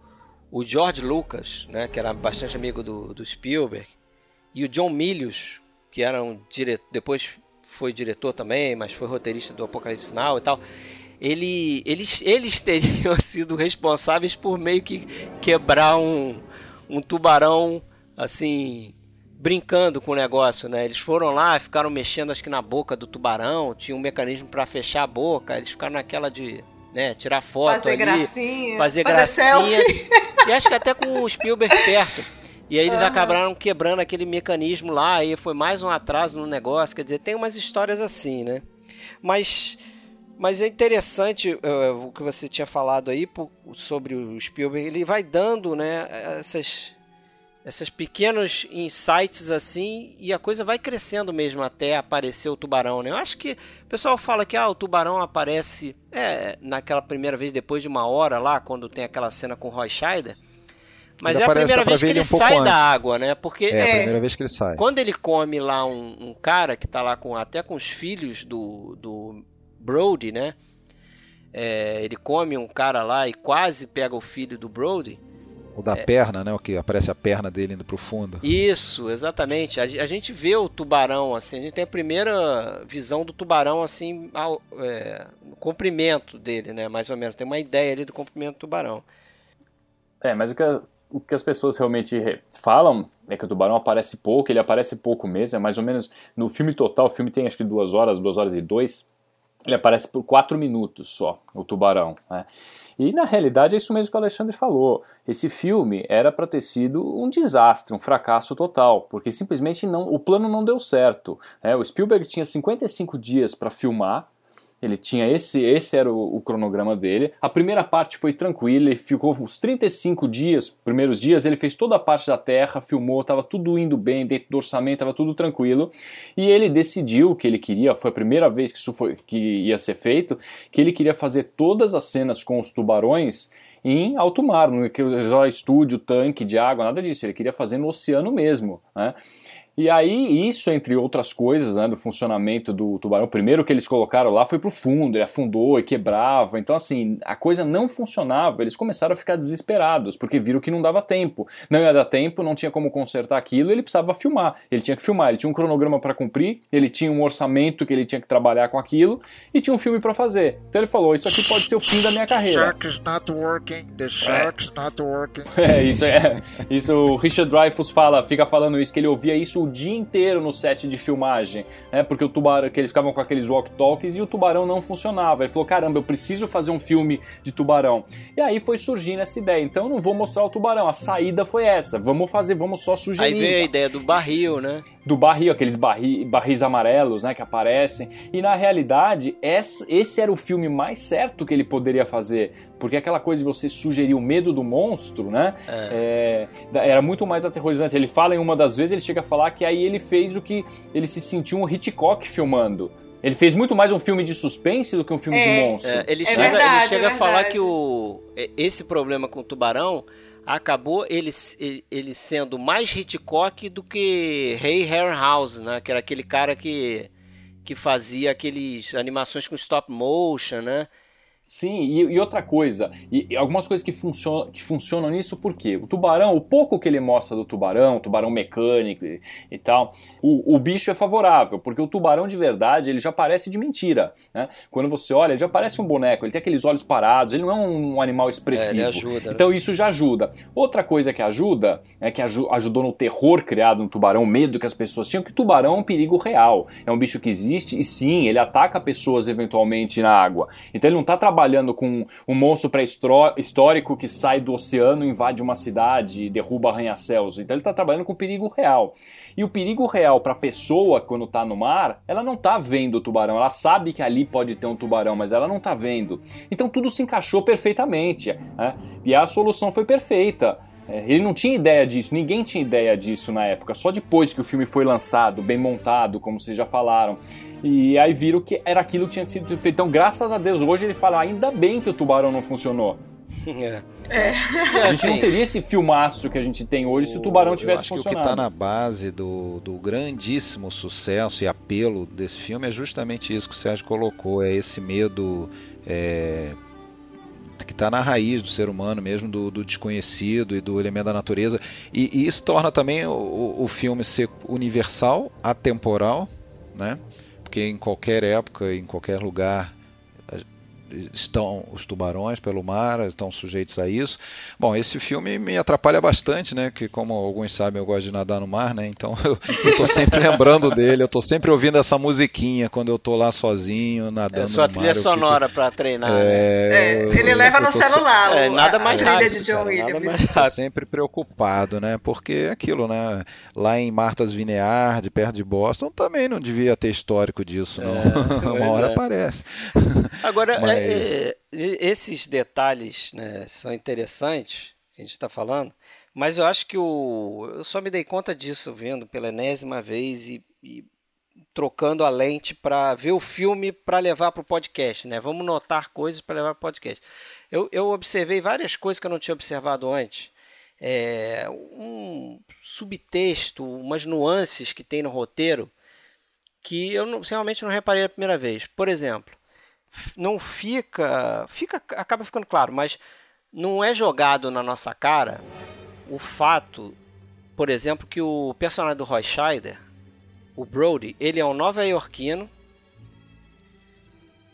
o George Lucas, né, que era bastante amigo do, do Spielberg, e o John Milius, que era um dire... depois foi diretor também, mas foi roteirista do Apocalipse Now e tal, ele, eles, eles teriam sido responsáveis por meio que quebrar um, um tubarão assim brincando com o negócio, né? Eles foram lá, ficaram mexendo acho que na boca do tubarão, tinha um mecanismo para fechar a boca, eles ficaram naquela de, né, tirar foto fazer ali, gracinha. fazer gracinha. selfie. E acho que até com o Spielberg perto. E aí eles Aham. acabaram quebrando aquele mecanismo lá, e foi mais um atraso no negócio. Quer dizer, tem umas histórias assim, né? Mas, mas é interessante eh, o que você tinha falado aí po- sobre o Spielberg. Ele vai dando, né, essas, essas pequenos insights assim, e a coisa vai crescendo mesmo até aparecer o tubarão, né? Eu acho que o pessoal fala que ah, o tubarão aparece é, naquela primeira vez depois de uma hora lá, quando tem aquela cena com o Roy Scheider. Mas Ele é a primeira vez que ele ele um sai da água, né? Porque É, a É. primeira vez que ele sai. quando ele come lá um, um cara que tá lá com até com os filhos do, do Brody, né? É, ele come um cara lá e quase pega o filho do Brody. O da perna, né? O que aparece a perna dele indo pro fundo. Isso, exatamente. A, a gente vê o tubarão assim, a gente tem a primeira visão do tubarão assim, ao, é, no comprimento dele, né? Mais ou menos. Tem uma ideia ali do comprimento do tubarão. É, mas o que, a- o que as pessoas realmente re- falam é que o tubarão aparece pouco, ele aparece pouco mesmo, é mais ou menos, no filme total, o filme tem acho que duas horas, duas horas e dois, ele aparece por quatro minutos só, o tubarão, né? E na realidade é isso mesmo que o Alexandre falou. Esse filme era para ter sido um desastre, um fracasso total, porque simplesmente não, o plano não deu certo. né? O Spielberg tinha 55 dias para filmar, ele tinha esse, esse era o, o cronograma dele. A primeira parte foi tranquila, ele ficou uns 35 dias, primeiros dias, ele fez toda a parte da Terra, filmou, estava tudo indo bem, dentro do orçamento, estava tudo tranquilo. E ele decidiu que ele queria, foi a primeira vez que isso foi, que ia ser feito, que ele queria fazer todas as cenas com os tubarões em alto mar, não queria estúdio, tanque de água, nada disso. Ele queria fazer no oceano mesmo, né? E aí, isso, entre outras coisas, né, do funcionamento do tubarão, primeiro que eles colocaram lá foi pro fundo, ele afundou e quebrava. Então, assim, a coisa não funcionava. Eles começaram a ficar desesperados, porque viram que não dava tempo. Não ia dar tempo, não tinha como consertar aquilo, ele precisava filmar. Ele tinha que filmar, ele tinha um cronograma para cumprir, ele tinha um orçamento que ele tinha que trabalhar com aquilo e tinha um filme para fazer. Então ele falou: Isso aqui pode ser o fim da minha carreira. Shark is not working, the shark's é. not working. É, isso é. Isso o Richard Dreyfuss fala, fica falando isso, que ele ouvia isso o dia inteiro no set de filmagem, né? Porque o tubarão, que eles ficavam com aqueles walk-talks e o tubarão não funcionava. Ele falou: caramba, eu preciso fazer um filme de tubarão. E aí foi surgindo essa ideia. Então eu não vou mostrar o tubarão. A saída foi essa. Vamos fazer, vamos só sugerir. Aí veio a ideia do barril, né? do barril, aqueles barri, barris amarelos, né, que aparecem. E na realidade, esse era o filme mais certo que ele poderia fazer, porque aquela coisa de você sugerir o medo do monstro, né, é. É, era muito mais aterrorizante. Ele fala em uma das vezes, ele chega a falar que aí ele fez o que ele se sentiu um Hitchcock filmando. Ele fez muito mais um filme de suspense do que um filme É. de monstro. É, ele É chega, verdade, ele chega é a falar que o, esse problema com o tubarão acabou ele, ele, ele sendo mais Hitchcock do que Ray Harryhausen, né? Que era aquele cara que, que fazia aqueles animações com stop motion, né? Sim, e, e outra coisa, e, e algumas coisas que, funcionam que funcionam nisso, por quê? O tubarão, o pouco que ele mostra do tubarão, tubarão mecânico e, e tal, o, o bicho é favorável, porque o tubarão de verdade, ele já parece de mentira, né? Quando você olha, ele já parece um boneco, ele tem aqueles olhos parados, ele não é um, animal expressivo. É, ajuda, né? Então isso já ajuda. Outra coisa que ajuda, é que aju- ajudou no terror criado no tubarão, o medo que as pessoas tinham, que o tubarão é um perigo real. É um bicho que existe e sim, ele ataca pessoas eventualmente na água. Então ele não está trabalhando com um monstro pré-histórico que sai do oceano, invade uma cidade derruba arranha-céus. Então ele está trabalhando com perigo real. E o perigo real para a pessoa quando está no mar, ela não está vendo o tubarão, ela sabe que ali pode ter um tubarão, mas ela não está vendo. Então tudo se encaixou perfeitamente. né? E a solução foi perfeita. É, Ele não tinha ideia disso, ninguém tinha ideia disso na época, só depois que o filme foi lançado, bem montado, como vocês já falaram. E aí viram que era aquilo que tinha sido feito. Então, graças a Deus, hoje ele fala: ainda bem que o tubarão não funcionou. É. A gente não assim, teria esse filmaço que a gente tem hoje se o tubarão tivesse Eu acho que o que funcionado. está na base do, do grandíssimo sucesso e apelo desse filme é justamente isso que o Sérgio colocou, é esse medo é, que está na raiz do ser humano mesmo, do, do desconhecido e do elemento da natureza. E, e isso torna também o, o filme ser universal, atemporal, né? Porque em qualquer época, em qualquer lugar estão os tubarões pelo mar, estão sujeitos a isso. Bom, esse filme me atrapalha bastante, né? Que como alguns sabem, eu gosto de nadar no mar, né? Então eu, tô sempre lembrando dele, eu tô sempre ouvindo essa musiquinha quando eu tô lá sozinho, nadando É sua no mar. trilha sonora pra treinar. né? É, É, eu- ele eu- leva eu no tô- celular É, nada mais a rápido, de John cara, nada Williams. mais Tô rápido. sempre preocupado, né? Porque é aquilo, né? Lá em Martas Vineyard, perto de Boston, também não devia ter histórico disso, não. É, Uma hora é. aparece. Agora, Mas- é, é, esses detalhes né, são interessantes, que a gente está falando, mas eu acho que o. Eu só me dei conta disso vendo pela enésima vez e, e trocando a lente para ver o filme para levar para o podcast, né? Vamos notar coisas para levar para o podcast. Eu, eu observei várias coisas que eu não tinha observado antes. É, um subtexto, umas nuances que tem no roteiro que eu não- realmente não reparei a primeira vez. Por exemplo, não fica, fica, acaba ficando claro, mas não é jogado na nossa cara o fato, por exemplo, que o personagem do Roy Scheider, o Brody, ele é um nova-iorquino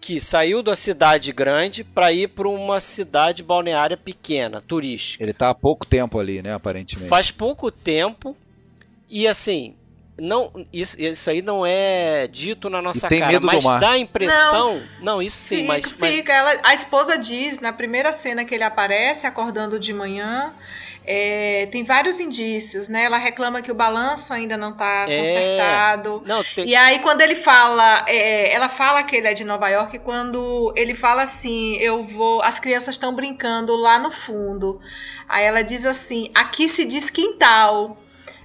que saiu da cidade grande para ir para uma cidade balneária pequena, turística. Ele tá há pouco tempo ali, né? Aparentemente. Faz pouco tempo e assim, não isso, isso aí não é dito na nossa tem cara, mas dá a impressão. Não, isso sim, Fica, mas, mas fica. Ela, a esposa diz, na primeira cena que ele aparece, acordando de manhã, é, tem vários indícios, né? Ela reclama que o balanço ainda não está É. consertado. não tem, E aí, quando ele fala, é, ela fala que ele é de Nova York, quando ele fala assim, eu vou. As crianças estão brincando lá no fundo. Aí ela diz assim, aqui se diz quintal.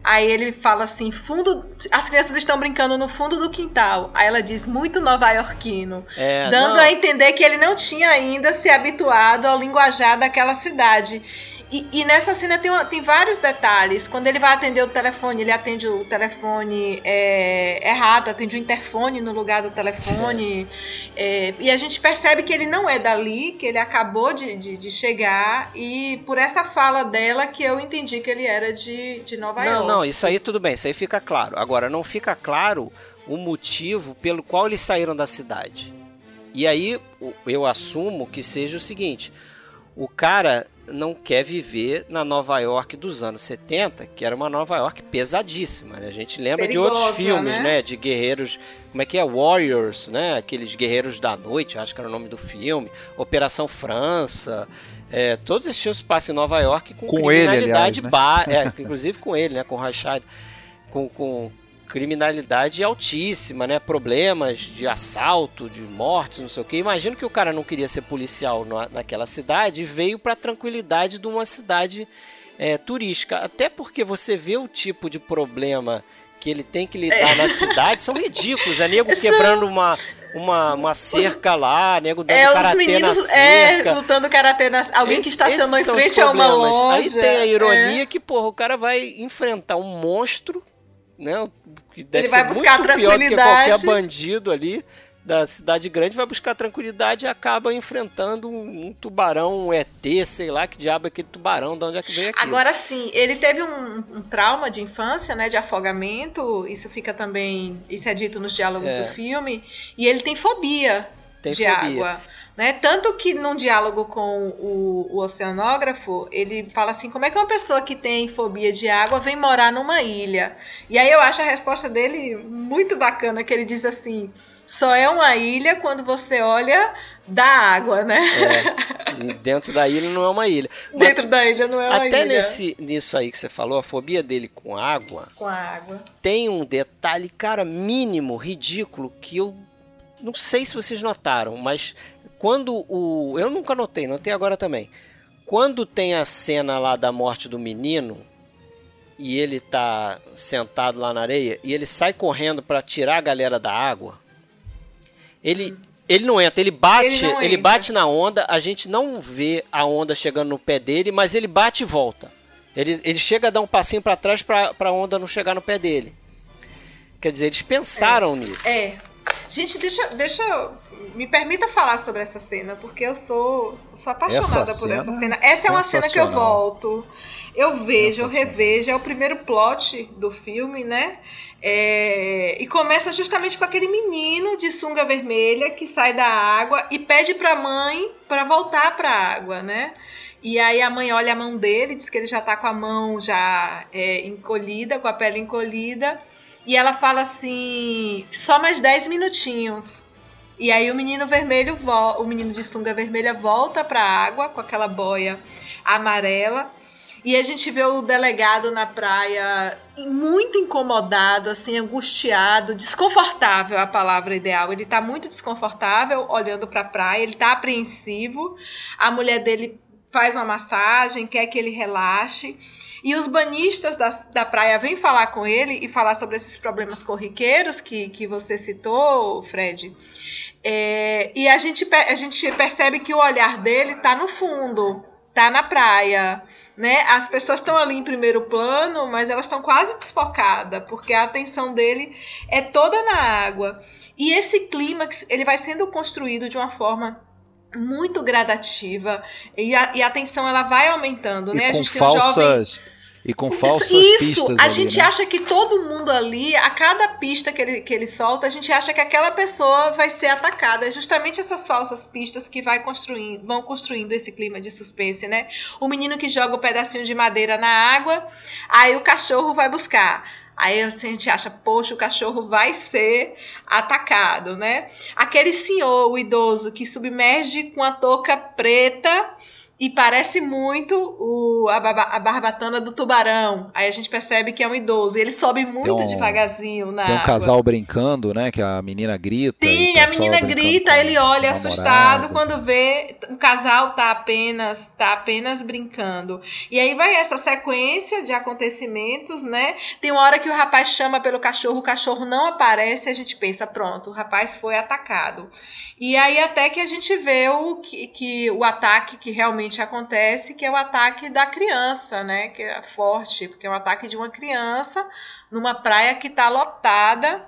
Aí ele fala assim, fundo. As crianças estão brincando no fundo do quintal. Aí ela diz, muito nova-iorquino. é, dando não, a entender que ele não tinha ainda se habituado ao linguajar daquela cidade. E, e nessa cena tem, tem vários detalhes. Quando ele vai atender o telefone, ele atende o telefone é, errado, atende o interfone no lugar do telefone. É, e a gente percebe que ele não é dali, que ele acabou de, de, de chegar. E por essa fala dela que eu entendi que ele era de, de Nova Não, York. não, isso aí tudo bem, isso aí fica claro. Agora, não fica claro o motivo pelo qual eles saíram da cidade. E aí eu assumo que seja o seguinte: o cara não quer viver na Nova York dos anos 70, que era uma Nova York pesadíssima. Né? A gente lembra de outros Perigosa, filmes, né? né? De guerreiros, como é que é? Warriors, né? Aqueles guerreiros da noite, acho que era o nome do filme. Operação França. É, todos esses filmes passam em Nova York com, Com ele, criminalidade aliás, né? ba- é, inclusive com ele, né? Com o Rashad. Com, com criminalidade altíssima, né? Problemas de assalto, de mortes, não sei o que. Imagino que o cara não queria ser policial na, naquela cidade e veio para a tranquilidade de uma cidade é, turística. Até porque você vê o tipo de problema que ele tem que lidar na cidade são ridículos. É nego quebrando uma, uma, uma cerca lá, nego dando É, karatê na meninos é, cerca. lutando karatê na. Alguém que Esse- estacionou em frente a uma loja. Aí tem a é. ironia que, porra, o cara vai enfrentar um monstro, né? Que deve Ele vai ser buscar muito pior do que qualquer bandido ali da cidade grande, vai buscar tranquilidade e acaba enfrentando um, um tubarão, um ET, sei lá, que diabo é aquele tubarão, de onde é que veio aquilo. Agora sim, ele teve um, um trauma de infância, né, de afogamento. Isso fica também, isso é dito nos diálogos É. do filme. E ele tem fobia tem de fobia. água. Né? Tanto que num diálogo com o, o oceanógrafo, ele fala assim: como é que uma pessoa que tem fobia de água vem morar numa ilha? E aí eu acho a resposta dele muito bacana, que ele diz assim: só é uma ilha quando você olha da água, né? É, e dentro da ilha não é uma ilha. Mas Dentro da ilha não é uma até ilha. nesse, nisso aí que você falou, a fobia dele com água, Com água. tem um detalhe, cara, mínimo, ridículo, que eu não sei se vocês notaram, mas quando o. Eu nunca notei, notei agora também. Quando tem a cena lá da morte do menino e ele tá sentado lá na areia e ele sai correndo pra tirar a galera da água, ele. Ele não entra, ele bate, Ele ele, entra. bate na onda, a gente não vê a onda chegando no pé dele, mas ele bate e volta. Ele, ele chega a dar um passinho pra trás pra, pra onda não chegar no pé dele. Quer dizer, eles pensaram nisso. É. Gente, deixa, deixa. eu- Me permita falar sobre essa cena, porque eu sou, sou apaixonada Essa por essa cena cena. Essa é uma cena que eu volto. Eu vejo, eu revejo. É o primeiro plot do filme, né? É, e começa justamente com aquele menino de sunga vermelha que sai da água e pede pra mãe pra voltar pra água, né? E aí a mãe olha a mão dele, diz que ele já tá com a mão já é, encolhida, com a pele encolhida. E ela fala assim: só mais 10 minutinhos. E aí o menino vermelho, o menino de sunga vermelha volta pra água com aquela boia amarela. E a gente vê o delegado na praia muito incomodado, assim, angustiado, desconfortável, é a palavra ideal. Ele tá muito desconfortável olhando pra praia, ele tá apreensivo. A mulher dele faz uma massagem, quer que ele relaxe. E os banistas da, da praia vêm falar com ele e falar sobre esses problemas corriqueiros que, que você citou, Fred. É, e a gente, a gente percebe que o olhar dele tá no fundo, tá na praia. Né? As pessoas estão ali em primeiro plano, mas elas estão quase desfocadas, porque a atenção dele é toda na água. E esse clímax ele vai sendo construído de uma forma muito gradativa e a, e a tensão ela vai aumentando, né? E A com gente tem um jovem e com falsas isso, pistas a ali, gente né? acha que todo mundo ali, a cada pista que ele, que ele solta, a gente acha que aquela pessoa vai ser atacada. É justamente essas falsas pistas que vai construindo, vão construindo esse clima de suspense, né? O menino que joga o pedacinho de madeira na água, aí o cachorro vai buscar. Aí a gente acha, poxa, o cachorro vai ser atacado, né? Aquele senhor, o idoso, que submerge com a touca preta e parece muito o, a, a barbatana do tubarão. Aí a gente percebe que é um idoso. E ele sobe muito um- devagarzinho na Tem um água. casal brincando, né? Que a menina grita. Sim, a menina grita, ele olha assustado quando vê o casal tá apenas tá apenas brincando. E aí vai essa sequência de acontecimentos, né? Tem uma hora que o rapaz chama pelo cachorro, o cachorro não aparece, a gente pensa, pronto, o rapaz foi atacado. E aí até que a gente vê o que, que o ataque que realmente realmente acontece, que é o ataque da criança, né? Que é forte, porque é um ataque de uma criança numa praia que está lotada.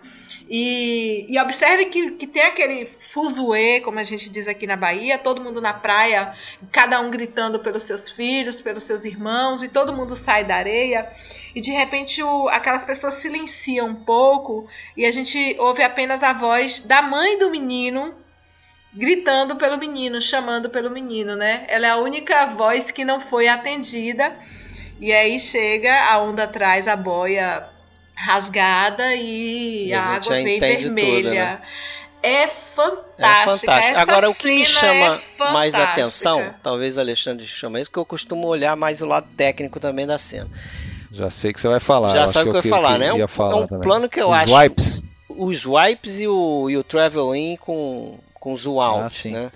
E, e observe que, que tem aquele fuzuê, como a gente diz aqui na Bahia, todo mundo na praia, cada um gritando pelos seus filhos, pelos seus irmãos, e todo mundo sai da areia. E de repente o, aquelas pessoas silenciam um pouco e a gente ouve apenas a voz da mãe do menino gritando pelo menino, chamando pelo menino, né? Ela é a única voz que não foi atendida. E aí chega, a onda traz a boia rasgada e, E a, a água vem vermelha. tudo, né? É É fantástica. fantástico. Essa Agora, o que me chama é mais atenção, talvez o Alexandre chama isso, que eu costumo olhar mais o lado técnico também da cena. Já sei que você vai falar. Já sabe o que eu ia falar, né? É um- ia falar é um também. plano que eu Os acho- wipes. Os wipes e o, e o travel in com, com zoom out, Ah, sim. né?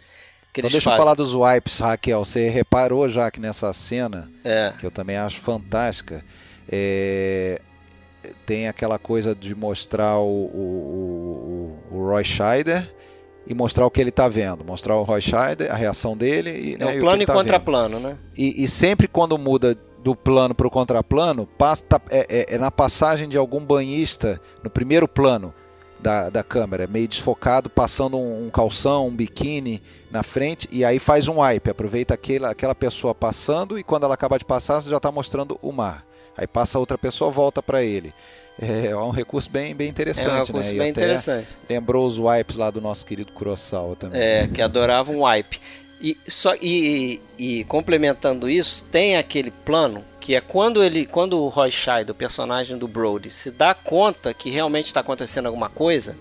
Que Então deixa eu fazem. falar dos wipes, Raquel. Você reparou já que nessa cena, É, que eu também acho fantástica, é, tem aquela coisa de mostrar o, o, o, o Roy Scheider e mostrar o que ele está vendo. Mostrar o Roy Scheider, a reação dele e, é né, o e o plano e tá vendo. contraplano, né? E, e sempre quando muda do plano para o contraplano, passa, é, é- é na passagem de algum banhista no primeiro plano da, da câmera, meio desfocado, passando um, um calção, um biquíni na frente, e aí faz um wipe, aproveita aquela, aquela pessoa passando e quando ela acaba de passar, você já está mostrando o mar. Aí passa outra pessoa, volta para ele. É um recurso bem, bem É interessante, um recurso né? Bem interessante. Lembrou os wipes lá do nosso querido Kurosawa também. É, que adorava um wipe. E, só, e, e complementando isso, tem aquele plano que é quando ele, quando o Roy Scheider, o personagem do Brody, se dá conta que realmente está acontecendo alguma coisa,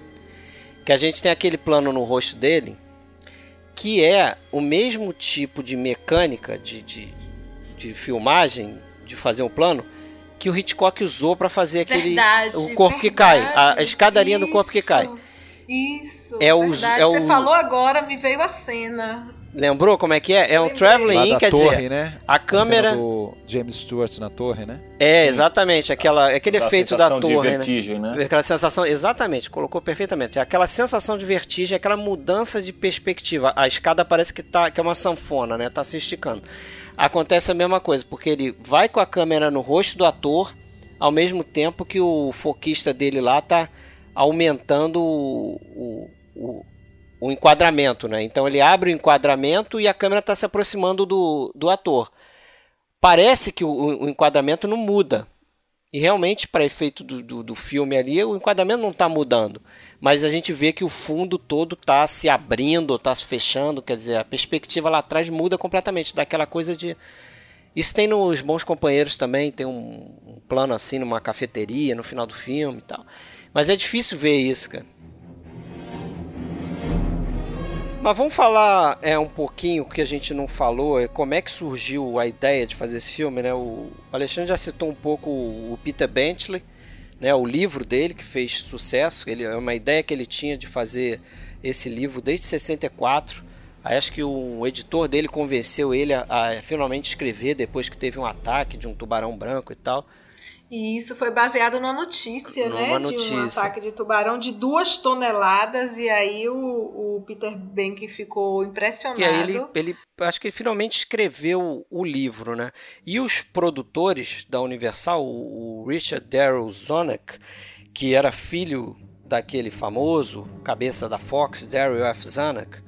que a gente tem aquele plano no rosto dele, que é o mesmo tipo de mecânica de, de, de filmagem, de fazer um plano, que o Hitchcock usou para fazer aquele Verdade, o corpo que cai, a, a verdade. escadaria do corpo que cai. Isso. É verdade. é Você o- falou agora, me veio a cena. Lembrou como é que é? É um traveling in, quer torre, dizer, né? a câmera do James Stewart na torre, né? é exatamente aquela aquele efeito da sensação de torre, né? vertigem, né? Aquela sensação, exatamente, colocou perfeitamente. É Aquela sensação de vertigem, aquela mudança de perspectiva. A escada parece que tá que é uma sanfona, né? Tá se esticando. Acontece a mesma coisa, porque ele vai com a câmera no rosto do ator, ao mesmo tempo que o foquista dele lá tá aumentando o, o, o, enquadramento, né? Então ele abre o enquadramento e a câmera está se aproximando do, do ator. Parece que o, o enquadramento não muda. E realmente, para efeito do, do, do filme ali, o enquadramento não está mudando. Mas a gente vê que o fundo todo está se abrindo, está se fechando. Quer dizer, a perspectiva lá atrás muda completamente. Daquela coisa de. Isso tem nos Bons Companheiros também. Tem um, um plano assim numa cafeteria no final do filme e tal. Mas é difícil ver isso, cara. Mas vamos falar é, um pouquinho que a gente não falou, é como é que surgiu a ideia de fazer esse filme, né? O Alexandre já citou um pouco o Peter Benchley, né? O livro dele que fez sucesso, ele é uma ideia que ele tinha de fazer esse livro desde 64. Aí acho que o editor dele convenceu ele a, a finalmente escrever depois que teve um ataque de um tubarão branco e tal. E isso foi baseado numa notícia, Numa né? De um notícia. ataque de tubarão de duas toneladas. E aí o, o Peter Benck ficou impressionado. E aí ele, ele acho que ele finalmente escreveu o livro, né? E os produtores da Universal, o, Richard Darrell Zanuck, que era filho daquele famoso cabeça da Fox, Darrell F. Zanuck,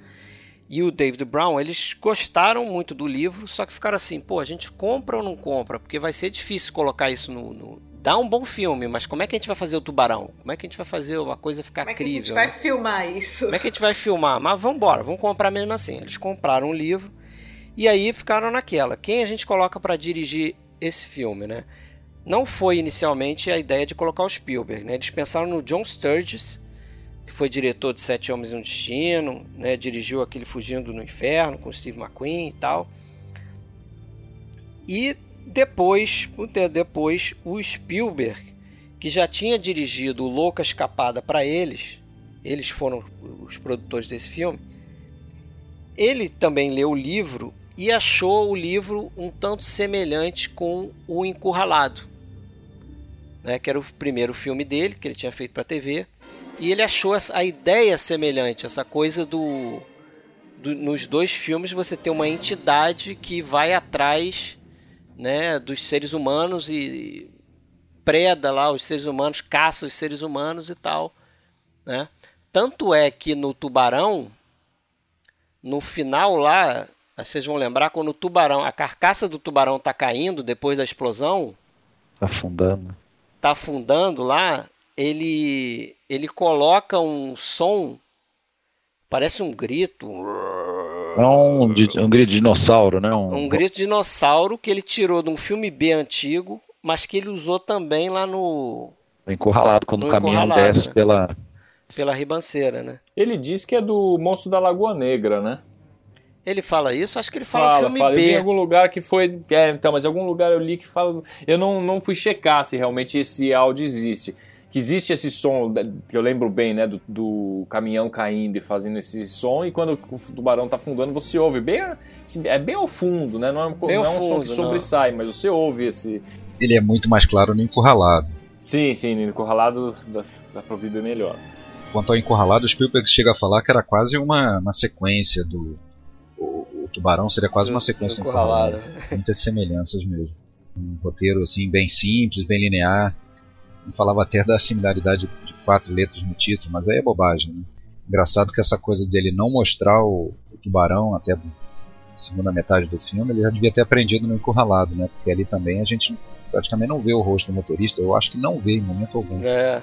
e o David Brown, eles gostaram muito do livro, só que ficaram assim, pô, a gente compra ou não compra? Porque vai ser difícil colocar isso no... no... Dá um bom filme, mas como é que a gente vai fazer o tubarão? Como é que a gente vai fazer uma coisa ficar Como é que a crível? gente né? vai filmar isso? Como é que a gente vai filmar? Mas vamos embora, vamos comprar mesmo assim. Eles compraram um livro e aí ficaram naquela. Quem a gente coloca para dirigir esse filme, né? Não foi inicialmente a ideia de colocar o Spielberg, né? Eles pensaram no John Sturges, que foi diretor de Sete Homens e um Destino, né? Dirigiu aquele Fugindo no Inferno com Steve McQueen e tal. E depois, um tempo depois, o Spielberg, que já tinha dirigido o Louca Escapada para eles, eles foram os produtores desse filme. Ele também leu o livro e achou o livro um tanto semelhante com O Encurralado, né, que era o primeiro filme dele, que ele tinha feito para TV. E ele achou a ideia semelhante, essa coisa do, do- nos dois filmes você tem uma entidade que vai atrás né, dos seres humanos e preda lá os seres humanos, caça os seres humanos e tal. Né? Tanto é que no Tubarão, no final lá, vocês vão lembrar quando o tubarão, a carcaça do tubarão tá caindo depois da explosão, afundando. tá afundando lá, ele ele coloca um som, parece um grito, É um, um grito de dinossauro, né? um grito de dinossauro que ele tirou de um filme B antigo, mas que ele usou também lá no encurralado quando No o caminhão desce né? pela. pela ribanceira, né? Ele diz que é do Monstro da Lagoa Negra, né? Ele fala isso, acho que ele fala, Fala, filme fala. Eu vi em B. algum lugar que foi. É, então, mas em algum lugar eu li que fala. Eu não, não fui checar se realmente esse áudio existe. Que existe esse som, da- que eu lembro bem, né? Do, do caminhão caindo e fazendo esse som, e quando o tubarão tá afundando, você ouve bem. assim, É bem ao fundo, né? Não é, um- não é um som fundo, que não. sobressai, mas você ouve esse. Ele é muito mais claro no encurralado. Sim, sim, no encurralado dá, dá pra ouvir bem melhor. Quanto ao encurralado, o Spielberg chega a falar que era quase uma, uma sequência do. O, o Tubarão seria quase uma sequência do encurralado. encurralado. Muitas semelhanças mesmo. Um roteiro assim, bem simples, bem linear. Falava até da similaridade de quatro letras no título, mas aí é bobagem. Né? Engraçado que essa coisa dele não mostrar o, o tubarão até a segunda metade do filme, ele já devia ter aprendido no encurralado, né? Porque ali também a gente praticamente não vê o rosto do motorista, eu acho que não vê em momento algum. É.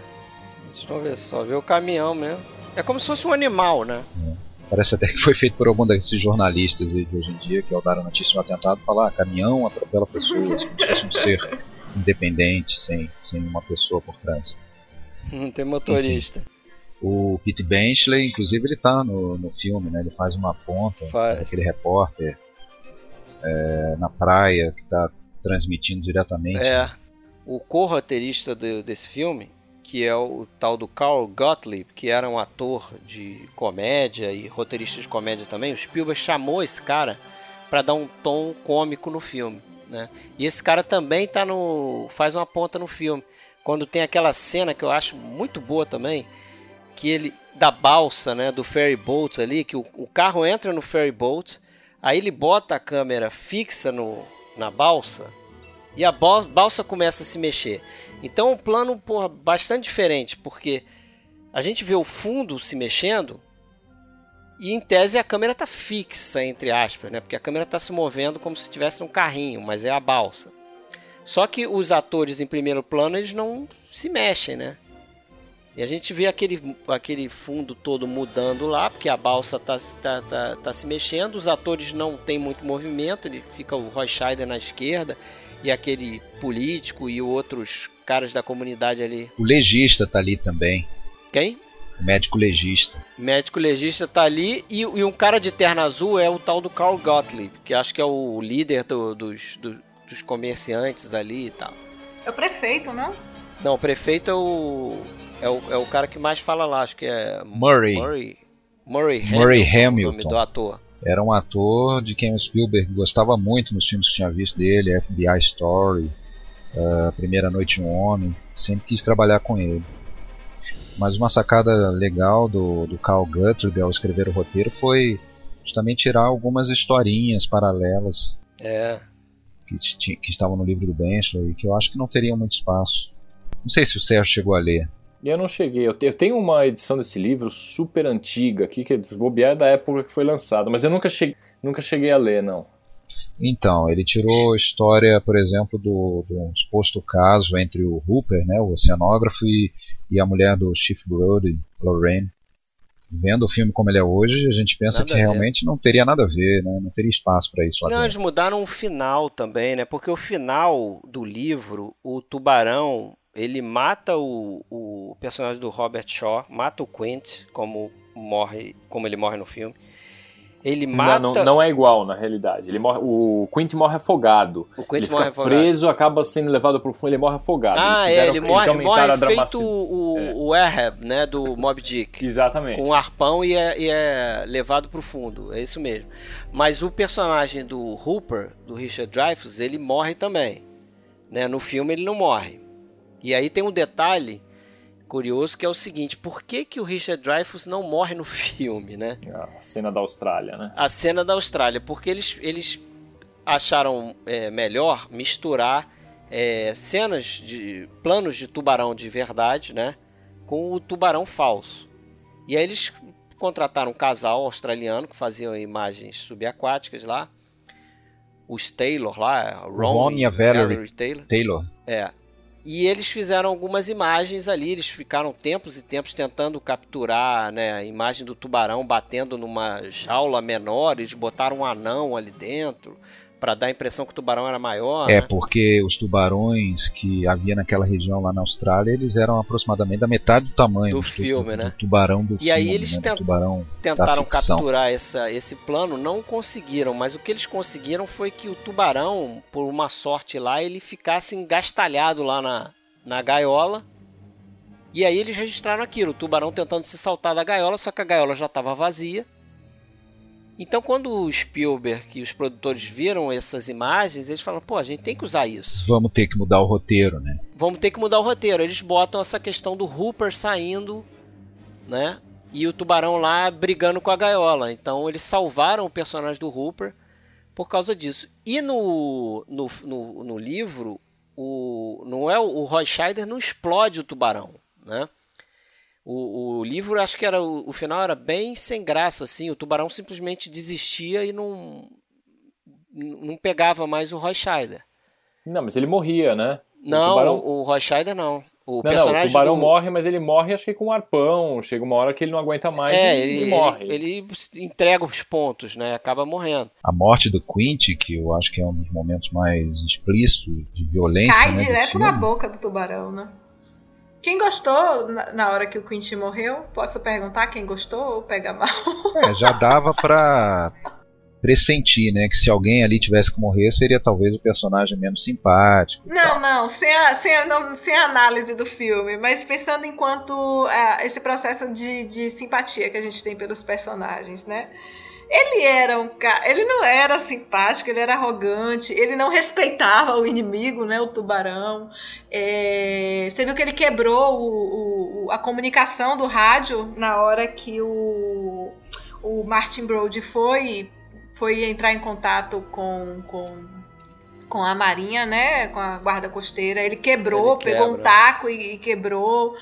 Deixa eu ver só, ver o caminhão mesmo. É como se fosse um animal, né? Parece até que foi feito por algum desses jornalistas aí de hoje em dia que ao dar a notícia de um atentado falar ah, caminhão atropela pessoas, como se fosse um ser independente, sem, sem uma pessoa por trás. Não tem motorista. O Pete Benchley, inclusive, ele tá no, no filme, né? Ele faz uma ponta, Faz. aquele repórter é, na praia que tá transmitindo diretamente. É. O co-roteirista do- desse filme, que é o tal do Carl Gottlieb, que era um ator de comédia e roteirista de comédia também, o Spielberg chamou esse cara para dar um tom cômico no filme, né? E esse cara também tá no faz uma ponta no filme, quando tem aquela cena que eu acho muito boa também, que ele da balsa, né, do ferry boat ali, que o, o carro entra no ferry boat, aí ele bota a câmera fixa no, na balsa e a bal- balsa começa a se mexer. Então um plano porra, bastante diferente, porque a gente vê o fundo se mexendo e em tese a câmera está fixa, entre aspas, né? porque a câmera está se movendo como se estivesse num carrinho, mas é a balsa. Só que os atores em primeiro plano eles não se mexem, né? E a gente vê aquele, aquele fundo todo mudando lá, porque a balsa está tá, tá, tá se mexendo, os atores não têm muito movimento, ele fica o Roy Scheider na esquerda e aquele político e outros caras da comunidade ali. O legista tá ali também, Quem? O médico legista. Médico legista tá ali e, e um cara de terno azul é o tal do Carl Gottlieb, que acho que é o líder do- dos, do- dos comerciantes ali e tal. É o prefeito, não? Não, o prefeito é o, é o, é o cara que mais fala lá, acho que é Murray. Murray, Murray, Murray Hamilton, o nome Hamilton. do ator. Era um ator de quem o Spielberg gostava muito nos filmes que tinha visto dele, FBI Story, A Primeira Noite em um Homem, sempre quis trabalhar com ele. Mas uma sacada legal do, do Carl Guthrie ao escrever o roteiro foi justamente tirar algumas historinhas paralelas É, que, que estavam no livro do Benchley e que eu acho que não teriam muito espaço. Não sei se o Sérgio chegou a ler. E eu não cheguei. Eu te- eu tenho uma edição desse livro super antiga aqui, que é bobear da época que foi lançado, mas eu nunca cheguei, nunca cheguei a ler, não. Então, ele tirou a história, por exemplo, do, do suposto caso entre o Hooper, né, o oceanógrafo, e, e a mulher do Chief Brody, Lorraine. Vendo o filme como ele é hoje, a gente pensa Nada que realmente não teria nada a ver, né, não teria espaço para isso Não, dentro. eles mudaram o final também, né? Porque o final do livro, o tubarão, ele mata o, o personagem do Robert Shaw, mata o Quint, como morre, como ele morre no filme. Ele mata Não, não, não é igual, na realidade. Ele morre, o Quint morre afogado. o Quint ele morre afogado. preso, acaba sendo levado pro fundo, ele morre afogado. Ah, eles é, ele eles morre, aumentaram morre feito o, É. o Ahab, né, do Mob Dick. Exatamente. com um arpão e é, e é levado pro fundo, é isso mesmo. Mas o personagem do Hooper, do Richard Dreyfuss, ele morre também. Né? No filme ele não morre. E aí tem um detalhe curioso, que é o seguinte: por que, que o Richard Dreyfuss não morre no filme, né? A cena da Austrália, né? A cena da Austrália, porque eles, eles acharam é, melhor misturar é, cenas de planos de tubarão de verdade, né, com o tubarão falso. E aí eles contrataram um casal australiano que fazia imagens subaquáticas lá, os Taylor lá, Ron, Ron e a Valerie, Valerie Taylor. Taylor. É. E eles fizeram algumas imagens ali, eles ficaram tempos e tempos tentando capturar né, a imagem do tubarão batendo numa jaula menor, eles botaram um anão ali dentro para dar a impressão que o tubarão era maior. É, né? porque os tubarões que havia naquela região lá na Austrália, eles eram aproximadamente da metade do tamanho Do tu- filme, do, né? tubarão do E filme, aí eles né? do tent- Tentaram capturar essa, esse plano, não conseguiram, mas o que eles conseguiram foi que o tubarão, por uma sorte lá, ele ficasse engastalhado lá na, na gaiola. E aí eles registraram aquilo, o tubarão tentando se saltar da gaiola, só que a gaiola já estava vazia. Então quando o Spielberg e os produtores viram essas imagens, eles falaram, pô, a gente tem que usar isso. Vamos ter que mudar o roteiro, né? Vamos ter que mudar o roteiro. Eles botam essa questão do Hooper saindo, né? E o tubarão lá brigando com a gaiola. Então eles salvaram o personagem do Hooper por causa disso. E no, no, no, no livro, o, não é o Roy Scheider não explode o tubarão, né? O, o livro, acho que era o, o final era bem sem graça, assim. O tubarão simplesmente desistia e não, não pegava mais o Roy Scheider. Não, mas ele morria, né? Não, tubarão- o, o Roy Scheider não. O Não, não, personagem o tubarão do... morre, mas ele morre acho que com um arpão. Chega uma hora que ele não aguenta mais É, e, ele, e morre. Ele, ele entrega os pontos, né? Acaba morrendo. A morte do Quint, que eu acho que é um dos momentos mais explícitos de violência Cai né, direto na boca do tubarão, né? Quem gostou na, hora que o Quentin morreu? Posso perguntar quem gostou ou pega mal? É, já dava pra pressentir, né? Que se alguém ali tivesse que morrer, seria talvez o personagem menos simpático. Não, não, sem a, sem, a, não, sem a análise do filme, mas pensando enquanto ah, esse processo de, de simpatia que a gente tem pelos personagens, né? Ele era um cara. Ele não era simpático, ele era arrogante, ele não respeitava o inimigo, né? O tubarão. É, você viu que ele quebrou o- o- a comunicação do rádio na hora que o, o Martin Brody foi, foi entrar em contato com, com, com a Marinha, né? Com a guarda costeira. Ele quebrou, Ele pegou um taco e, e quebrou.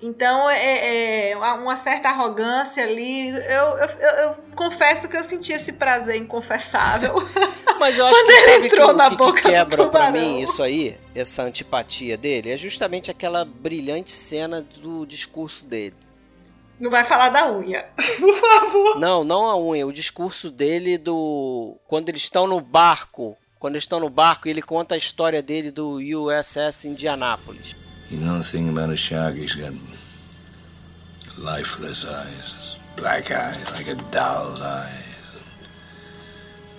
Então, é, é, uma certa arrogância ali. Eu, eu, eu- eu confesso que eu senti esse prazer inconfessável. Mas eu acho Quando que ele sabe que, entrou o na que, boca que do quebra pra tubarão. mim isso aí, essa antipatia dele, é justamente aquela brilhante cena do discurso dele. Não vai falar da unha, por favor. Não, não a unha, o discurso dele do. Quando eles estão no barco. Quando eles estão no barco, ele conta a história dele do USS Indianapolis. You know the thing about a shark, he's got lifeless eyes, black eyes, like a doll's eyes.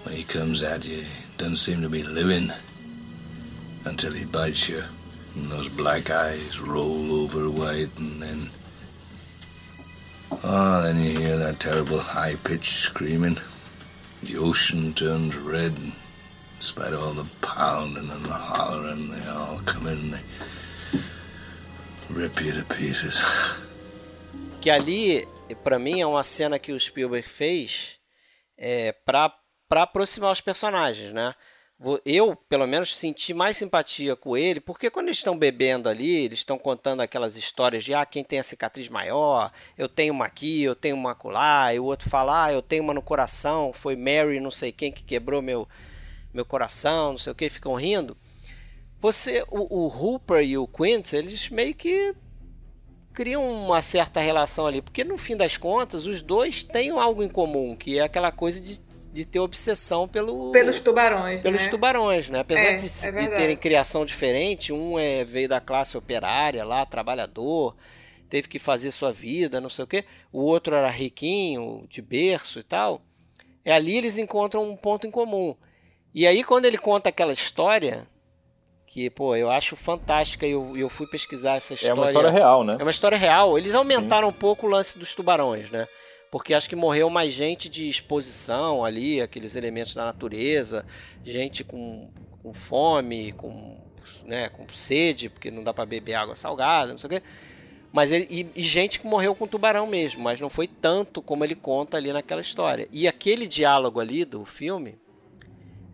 When he comes at you, he doesn't seem to be living until he bites you. And those black eyes roll over white, and then. Oh, then you hear that terrible high pitched screaming. The ocean turns red, and in all the pounding and the hollering, they all come in and they rip you to pieces. Que ali, pra mim, é uma cena que o Spielberg fez é, pra aproximar os personagens, né? Eu, pelo menos, senti mais simpatia com ele, porque quando eles estão bebendo ali, eles estão contando aquelas histórias de ah, quem tem a cicatriz maior, eu tenho uma aqui, eu tenho uma acolá, e o outro fala, ah, eu tenho uma no coração, foi Mary não sei quem que quebrou meu, meu coração, não sei o que, ficam rindo. Você, o, o Hooper e o Quint, eles meio que criam uma certa relação ali, porque no fim das contas, os dois têm algo em comum, que é aquela coisa de, de ter obsessão pelo, Pelos tubarões, pelos né? tubarões, né? Apesar É, de, é de terem criação diferente, um é, veio da classe operária lá, trabalhador, teve que fazer sua vida, não sei o quê. O outro era riquinho, de berço e tal. É ali eles encontram um ponto em comum. E aí quando ele conta aquela história, que, pô, eu acho fantástica, e eu, eu fui pesquisar essa É história. uma história real, né? É uma história real. Eles aumentaram um pouco o lance dos tubarões, né? Porque acho que morreu mais gente de exposição ali, aqueles elementos da natureza, gente com, com fome, com, né, com sede, porque não dá para beber água salgada, não sei o quê. Mas ele, e, e, gente que morreu com tubarão mesmo, mas não foi tanto como ele conta ali naquela história. E aquele diálogo ali do filme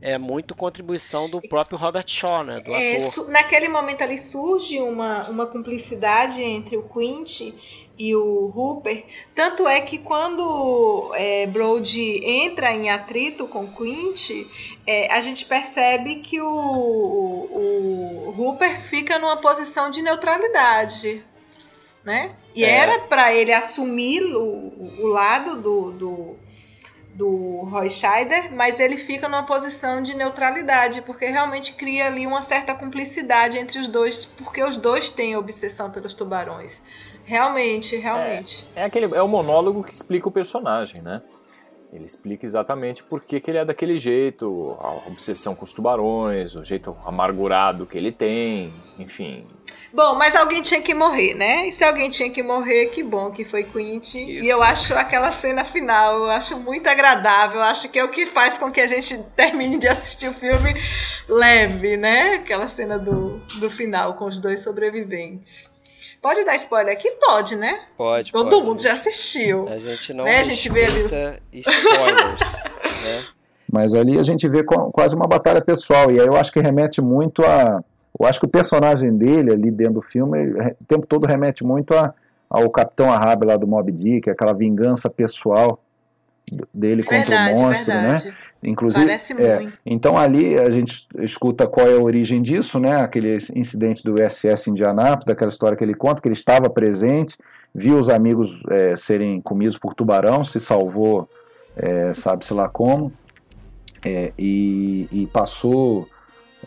é muito contribuição do próprio Robert Shaw, né, do é, ator. Naquele momento ali surge uma, uma cumplicidade entre o Quint e o Hooper. Tanto é que quando é, Brody entra em atrito com Quint, é, a gente percebe que o, o, o Hooper fica numa posição de neutralidade né? E é. era para ele assumir o, o lado do, do, do Roy Scheider, mas ele fica numa posição de neutralidade, porque realmente cria ali uma certa cumplicidade entre os dois, porque os dois têm obsessão pelos tubarões. Realmente, realmente. É, é aquele, é o monólogo que explica o personagem, né? Ele explica exatamente por que, que ele é daquele jeito, a obsessão com os tubarões, o jeito amargurado que ele tem, enfim. Bom, mas alguém tinha que morrer, né? E se alguém tinha que morrer, que bom que foi Quint. E eu acho aquela cena final, eu acho muito agradável. Eu acho que é o que faz com que a gente termine de assistir o filme leve, né? Aquela cena do, do final com os dois sobreviventes. Pode dar spoiler aqui? Pode, né? Pode. Todo pode. mundo já assistiu. A gente não né? a gente vê ali os... spoilers, né? Mas ali a gente vê quase uma batalha pessoal. E aí eu acho que remete muito a eu acho que o personagem dele ali dentro do filme, o tempo todo remete muito a, ao Capitão Ahab lá do Mob Dick, aquela vingança pessoal dele verdade, contra o monstro, né? verdade. né? Inclusive, Parece é, muito. Então ali a gente escuta qual é a origem disso, né? Aquele incidente do USS Indianápolis, daquela história que ele conta, que ele estava presente, viu os amigos é, serem comidos por tubarão, se salvou, é, sabe-se lá como, é, e, e passou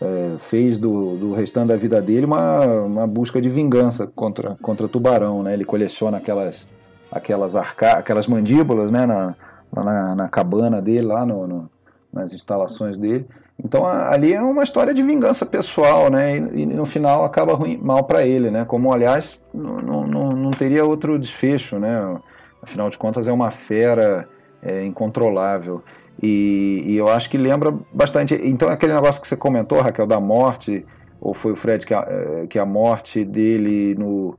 é, fez do, do restante da vida dele uma, uma busca de vingança contra, contra Tubarão. Né? Ele coleciona aquelas, aquelas, arca, aquelas mandíbulas né? na, na, na cabana dele, lá no, no, nas instalações dele. Então ali é uma história de vingança pessoal, né? E, e no final acaba ruim, mal para ele, né? Como aliás não, teria outro desfecho, né? Afinal de contas é uma fera é, incontrolável. E, e, eu acho que lembra bastante. Então, aquele negócio que você comentou, Raquel, da morte, ou foi o Fred que a, eh, que a morte dele no,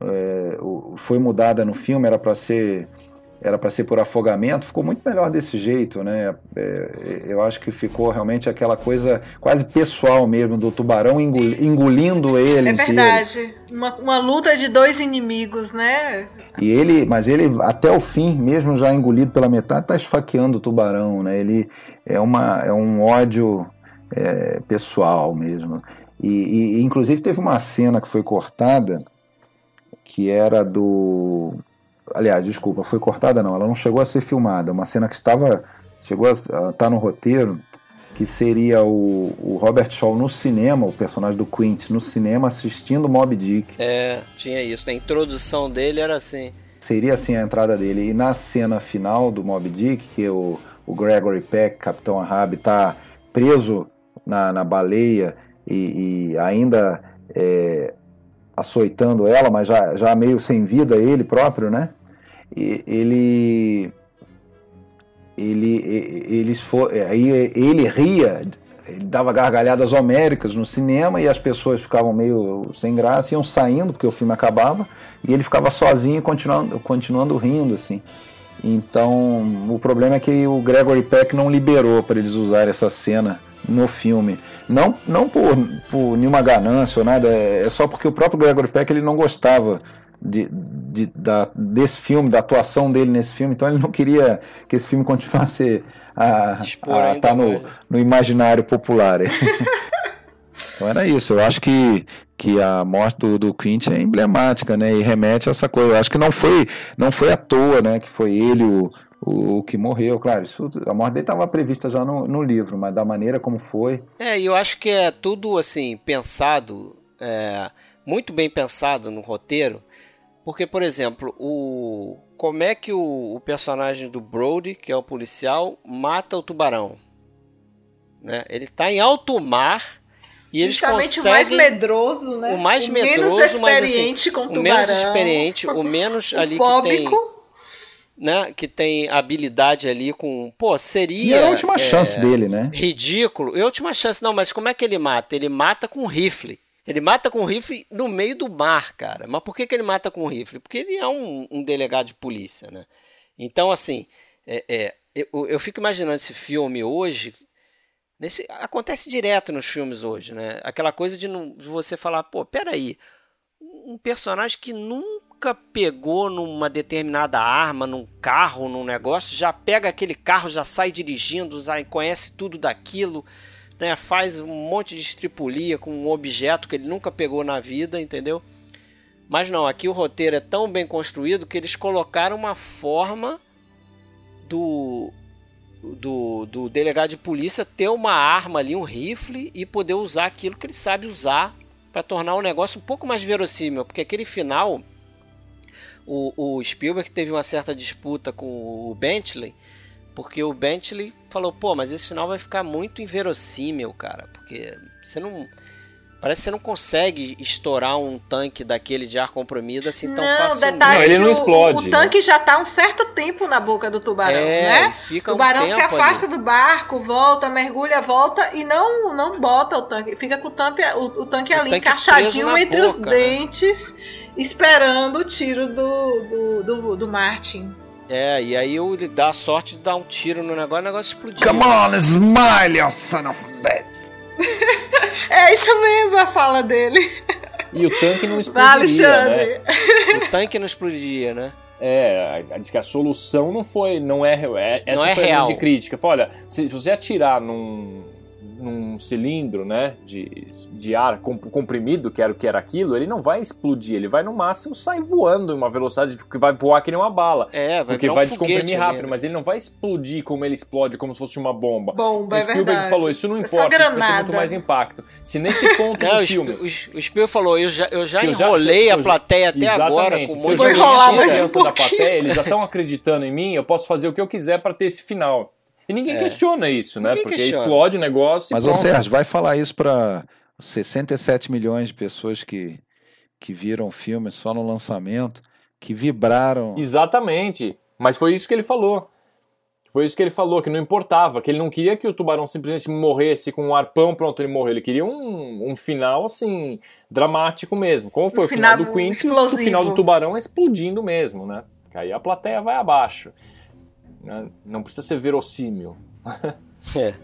é, foi mudada no filme, era para ser era para ser por afogamento, ficou muito melhor desse jeito, né? É, eu acho que ficou realmente aquela coisa quase pessoal mesmo do tubarão engolindo ele. É verdade, uma, uma, luta de dois inimigos, né? E ele, mas ele até o fim, mesmo já engolido pela metade, está esfaqueando o tubarão, né? Ele é uma é um ódio é, pessoal mesmo. E, e inclusive teve uma cena que foi cortada que era do Aliás, desculpa, foi cortada não, ela não chegou a ser filmada. Uma cena que estava. chegou a estar tá no roteiro, que seria o, o, Robert Shaw no cinema, o personagem do Quint, no cinema assistindo Mob Dick. É, tinha isso. A introdução dele era assim. Seria assim a entrada dele. E na cena final do Mob Dick, que o, o Gregory Peck, Capitão Ahab, está preso na, na baleia e, e ainda é, açoitando ela, mas já, já meio sem vida ele próprio, né? Ele ele eles for, aí ele ria ele dava gargalhadas homéricas no cinema e as pessoas ficavam meio sem graça iam saindo porque o filme acabava e ele ficava sozinho continuando continuando rindo assim. Então o problema é que o Gregory Peck não liberou para eles usarem essa cena no filme. Não não por, por nenhuma ganância ou nada é só porque o próprio Gregory Peck ele não gostava de, de, da, desse filme, da atuação dele nesse filme, então ele não queria que esse filme continuasse a estar tá no, no imaginário popular. então era isso, eu acho que, que a morte do, do Quint é emblemática, né, e remete a essa coisa, eu acho que não foi, não foi à toa, né, que foi ele o, o, que morreu, claro, isso, a morte dele estava prevista já no, no, livro, mas da maneira como foi. É, e eu acho que é tudo assim, pensado, é, muito bem pensado no roteiro, porque, por exemplo, o como é que o, o personagem do Brody, que é o policial, mata o tubarão? Né? Ele está em alto mar e eles Justamente conseguem... o mais medroso, né? O mais o medroso, menos experiente assim, com o menos experiente, o menos ali que tem, né, que tem habilidade ali com, pô, seria E é a última é, chance dele, né? Ridículo. E a última chance não, mas como é que ele mata? Ele mata com rifle. Ele mata com rifle no meio do mar, cara. Mas por que, que ele mata com rifle? Porque ele é um, um delegado de polícia, né? Então, assim, é, é, eu, eu fico imaginando esse filme hoje. Nesse, acontece direto nos filmes hoje, né? Aquela coisa de, não, de você falar, pô, peraí, um personagem que nunca pegou numa determinada arma, num carro, num negócio, já pega aquele carro, já sai dirigindo, já conhece tudo daquilo, né? Faz um monte de estripulia com um objeto que ele nunca pegou na vida, entendeu? Mas não, aqui o roteiro é tão bem construído que eles colocaram uma forma do, do, do delegado de polícia ter uma arma ali, um rifle, e poder usar aquilo que ele sabe usar para tornar o negócio um pouco mais verossímil. Porque aquele final, o, o Spielberg teve uma certa disputa com o Bentley, porque o Bentley falou: pô, mas esse final vai ficar muito inverossímil, cara, porque você não Parece que você não consegue estourar um tanque daquele de ar comprimido assim tão fácil. Não, ele não explode. O, o, tanque já está um certo tempo na boca do tubarão, é, né? o tubarão um se afasta ali. do barco, volta, mergulha, volta e não não bota o tanque. Fica com o tanque, o, o tanque o ali tanque encaixadinho entre boca, os né? dentes, esperando o tiro do, do, do, do Martin. É, e aí ele dá a sorte de dar um tiro no negócio e o negócio explodir. Come on, smile, you son of a bitch! é isso mesmo a fala dele. E o tanque não explodiria, Alexandre. né? O tanque não explodiria, né? É, diz que a solução não foi, não é, é essa não é foi real. de crítica. Fala, olha, se, se você atirar num, num cilindro, né, de, de ar comprimido, que era o que era aquilo, ele não vai explodir, ele vai no máximo sair voando em uma velocidade que vai voar que nem uma bala. É, vai Porque vai um descomprimir rápido, ali, né? mas ele não vai explodir como ele explode, como se fosse uma bomba. Bomba, o é Spielberg verdade. falou, isso não É importa, isso vai ter muito mais impacto. Se nesse ponto Não, do o, filme... o, o Spielberg falou, eu já, eu já eu já- enrolei eu a já- plateia até agora com um Se eu monte já de enchi a um confiança da plateia, eles já estão acreditando em mim, eu posso fazer o que eu quiser para ter esse final. E ninguém questiona isso, né? Ninguém Porque questiona. explode o negócio e Mas, ô. Sérgio, vai falar isso para 67 milhões de pessoas que, que viram o filme só no lançamento, que vibraram. Exatamente. Mas foi isso que ele falou. Foi isso que ele falou, que não importava, que ele não queria que o tubarão simplesmente morresse com um arpão, pronto, ele morreu. Ele queria um, um final, assim, dramático mesmo. Como foi Um o final, final do Queen, que o explosivo. final do tubarão é explodindo mesmo, né? Que aí a plateia vai abaixo. Né? Não precisa ser verossímil. É,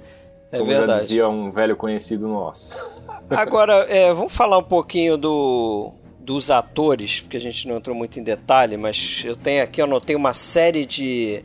é como já verdade. dizia um velho conhecido nosso. Agora, é, vamos falar um pouquinho do, dos atores, porque a gente não entrou muito em detalhe, mas eu tenho aqui, eu anotei uma série de,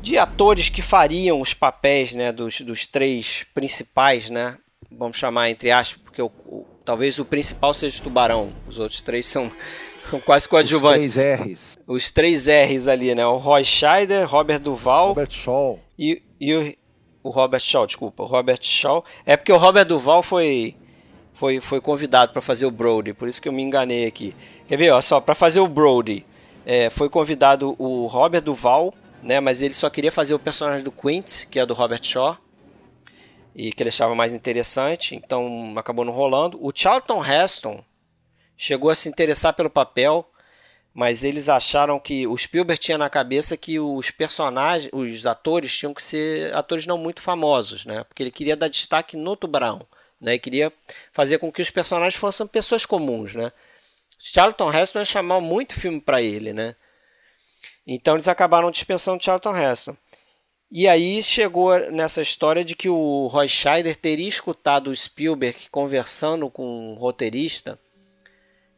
de atores que fariam os papéis né, dos, dos três principais, né? Vamos chamar entre aspas, porque o, o- talvez o principal seja o Tubarão. Os outros três são, são quase Os coadjuvantes. três R's. Os três R's ali, né? O Roy Scheider, Robert Duval Robert Shaw. e, e o, o Robert Shaw, desculpa, o Robert Shaw. É porque o Robert Duval foi foi, foi convidado para fazer o Brody, por isso que eu me enganei aqui. Quer ver, ó, só para fazer o Brody, é, foi convidado o Robert Duval, né, mas ele só queria fazer o personagem do Quint, que é do Robert Shaw, e que ele achava mais interessante, então acabou não rolando. O Charlton Heston chegou a se interessar pelo papel, mas eles acharam que o Spielberg tinha na cabeça que os personagens, os atores tinham que ser atores não muito famosos, né? Porque ele queria dar destaque no Tubarão, né? E queria fazer com que os personagens fossem pessoas comuns, né? Charlton Heston ia chamar muito filme para ele, né? Então eles acabaram dispensando Charlton Heston. E aí chegou nessa história de que o Roy Scheider teria escutado o Spielberg conversando com um roteirista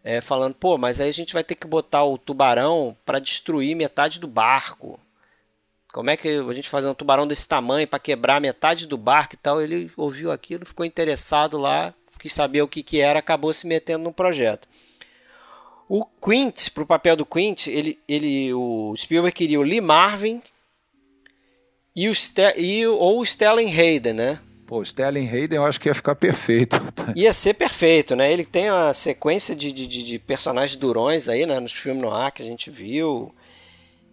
é, falando, pô, mas aí a gente vai ter que botar o tubarão para destruir metade do barco. Como é que a gente fazer um tubarão desse tamanho para quebrar metade do barco e tal? Ele ouviu aquilo, ficou interessado lá, quis saber o que, que era, acabou se metendo no projeto. O Quint, para o papel do Quint, ele, ele, o Spielberg queria o Lee Marvin e o Ste e, ou o Stellan Hayden, né? Pô, Sterling Hayden eu acho que ia ficar perfeito. Ia ser perfeito, né? Ele tem uma sequência de, de, de- personagens durões aí, né? Nos filmes no ar que a gente viu.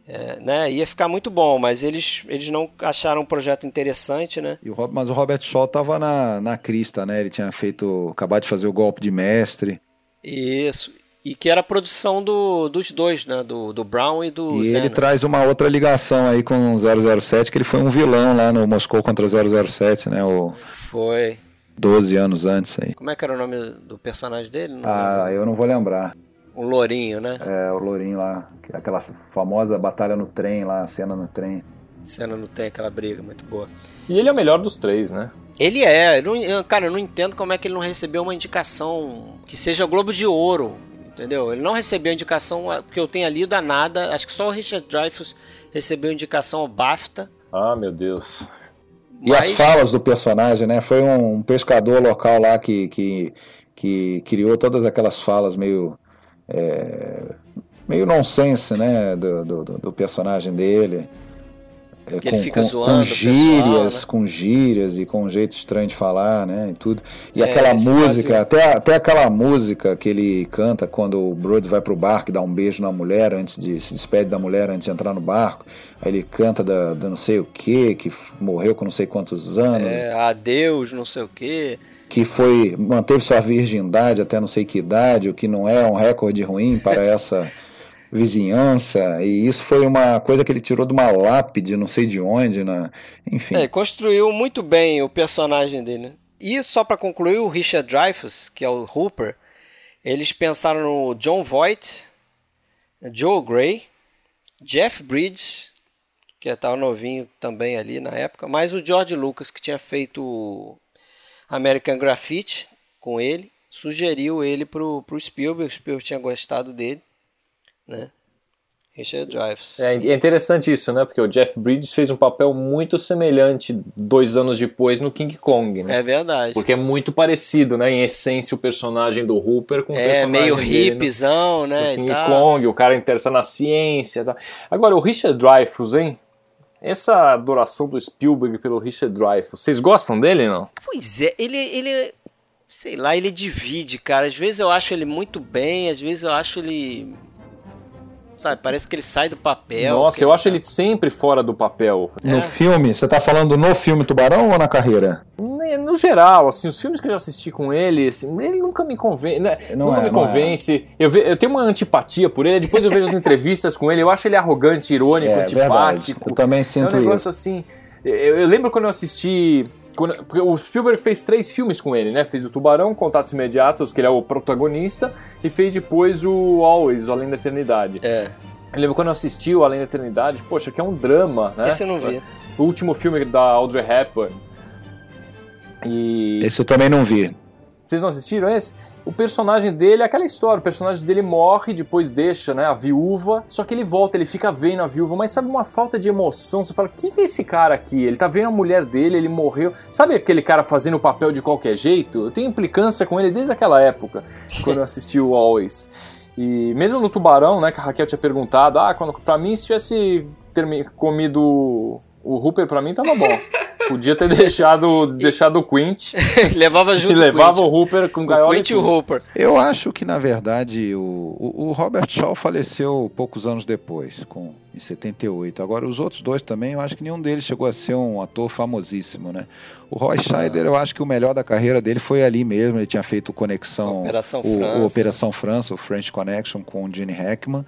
É, né? Ia ficar muito bom, mas eles, eles não acharam um projeto interessante, né? E o mas o Robert Shaw tava na, na crista, né? Ele tinha feito. acabado de fazer o golpe de mestre. Isso. E que era a produção do, dos dois, né? Do, do Brown e do E Zeno. ele traz uma outra ligação aí com o 007, que ele foi um vilão lá no Moscou contra 007, né? O, Foi. 12 anos antes aí. Como é que era o nome do personagem dele? Não Ah, lembro. eu não vou lembrar. O Lourinho, né? É, o Lourinho lá, aquela famosa batalha no trem lá, a cena no trem. Cena não tem aquela briga muito boa. E ele é o melhor dos três, né? Ele é, eu não- eu- cara, eu não entendo como é que ele não recebeu uma indicação que seja Globo de Ouro, entendeu? Ele não recebeu indicação, porque eu tenha lido a nada, acho que só o Richard Dreyfuss recebeu indicação ao BAFTA. Ah, meu Deus. E as falas do personagem, né? Foi um, pescador local lá que, que, que criou todas aquelas falas meio. é, meio nonsense, né? Do, do- do personagem dele. É, Que ele fica com, zoando com o pessoal, gírias, né? com gírias e com um jeito estranho de falar, né? E tudo. E É, aquela música, até, até aquela música que ele canta quando o Brody vai pro barco e dá um beijo na mulher antes de se despede da mulher antes de entrar no barco. Aí ele canta da, da não sei o que, que morreu com não sei quantos anos, É, adeus, não sei o quê. que foi manteve sua virgindade até não sei que idade, o que não é um recorde ruim para essa vizinhança. E isso foi uma coisa que ele tirou de uma lápide, não sei de onde, na, enfim. É, construiu muito bem o personagem dele. né? E só pra concluir, o Richard Dreyfuss, que é o Hooper, eles pensaram no John Voight, Joe Gray, Jeff Bridges, que estava novinho também ali na época, mais o George Lucas, que tinha feito o American Graffiti com ele, sugeriu ele pro, pro Spielberg, o Spielberg tinha gostado dele, né? Richard Dreyfuss. É, é interessante isso, né? Porque o Jeff Bridges fez um papel muito semelhante dois anos depois no King Kong, né? É verdade. Porque é muito parecido, né? Em essência, o personagem do Hooper com o É, personagem meio no- hipzão, no né? e King tal. Kong, o cara interessado na ciência. tal. Agora, o Richard Dreyfuss, hein? Essa adoração do Spielberg pelo Richard Dreyfuss, vocês gostam dele, não? Pois é, ele, ele, sei lá, ele divide, cara. Às vezes eu acho ele muito bem, às vezes eu acho ele, sabe, parece que ele sai do papel. Nossa, que eu acho ele sempre fora do papel. No É. filme, você tá falando no filme Tubarão ou na carreira? No geral, assim, os filmes que eu já assisti com ele, assim, ele nunca me convence. né? Não nunca é, me não é. convence. Eu, ve- eu tenho uma antipatia por ele, depois eu vejo as entrevistas com ele, eu acho ele arrogante, irônico, É verdade. antipático. Eu também É um sinto negócio isso. assim. Eu, eu lembro quando eu assisti. Quando, porque o Spielberg fez três filmes com ele, né? Fez o Tubarão, Contatos Imediatos, que ele é o protagonista, e fez depois o Always, o Além da Eternidade. É, Eu lembro quando eu assisti o Além da Eternidade, poxa, que é um drama, né? esse eu não vi. O último filme da Audrey Hepburn. E. Esse eu também não vi. Vocês não assistiram esse? O personagem dele é aquela história, o personagem dele morre, depois deixa, né, a viúva, só que ele volta, ele fica vendo a viúva, mas sabe uma falta de emoção, você fala, quem que é esse cara aqui? Ele tá vendo a mulher dele, ele morreu. Sabe aquele cara fazendo o papel de qualquer jeito? Eu tenho implicância com ele desde aquela época, quando eu assisti o Always. E mesmo no Tubarão, né, que a Raquel tinha perguntado, ah, quando, pra mim se tivesse termi- comido o Hooper, pra mim tava bom. Podia ter deixado, deixado o Quint levava junto e levava o o Hooper com Quint, o gaiola Quint e e o. Hooper. Eu acho que, na verdade, o, o, o Robert Shaw faleceu poucos anos depois, com, em 78. Agora, os outros dois também, eu acho que nenhum deles chegou a ser um ator famosíssimo, né? O Roy Scheider, eu acho que o melhor da carreira dele foi ali mesmo. Ele tinha feito Conexão... Operação o, França. o Operação França, o French Connection com o Gene Hackman.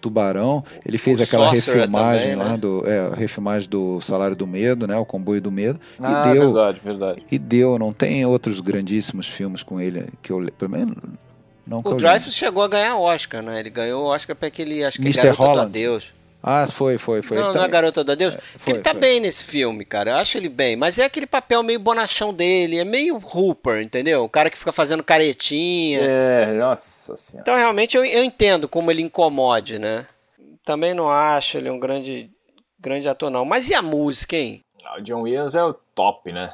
Tubarão, ele fez O aquela Sorcerer refilmagem também, lá né? do é, refilmagem do Salário do Medo, né, o Comboio do Medo, e Ah, deu, verdade, verdade. e deu, não tem outros grandíssimos filmes com ele que eu pelo menos não O Dreyfus chegou a ganhar Oscar, né? Ele ganhou o Oscar pra aquele, acho que é Mr. Holland. Adeus. Ah, foi, foi, foi. não, Ele não é também- Garota do Adeus. Porque foi, ele tá foi. bem nesse filme, cara. Eu acho ele bem. Mas é aquele papel meio bonachão dele. É meio Hooper, entendeu? O cara que fica fazendo caretinha. É, nossa senhora. Então, realmente, eu, eu entendo como ele incomode, né? Também não acho ele um grande, grande ator, não. Mas e a música, hein? Ah, O John Williams é o top, né?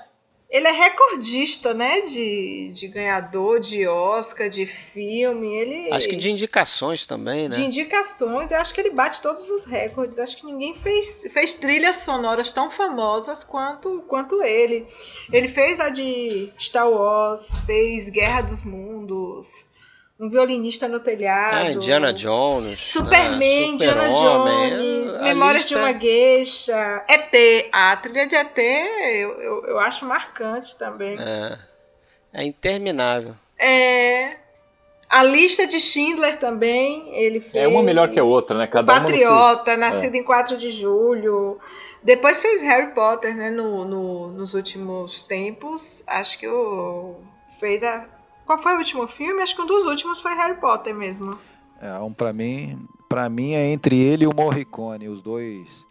Ele é recordista, né? De, de ganhador de Oscar, de filme. Ele. Acho que de indicações também, né? De indicações, eu acho que ele bate todos os recordes. Acho que ninguém fez, fez trilhas sonoras tão famosas quanto, quanto ele. Ele fez a de Star Wars, fez Guerra dos Mundos, Um Violinista no Telhado. Ah, Indiana Jones. Superman, né? Indiana Super-Homem, Jones, a Memórias lista- de uma Geisha, ET. A trilha de ET eu, eu, eu acho marcante também. É, é interminável. É, A lista de Schindler também, ele fez. É uma melhor que a outra, né? Cada Patriota, uma Nascido é. em 4 de Julho. Depois fez Harry Potter, né? No, no, nos últimos tempos. Acho que o. Fez a. Qual foi o último filme? Acho que um dos últimos foi Harry Potter mesmo. É, um para mim, para mim é entre ele e o Morricone, os dois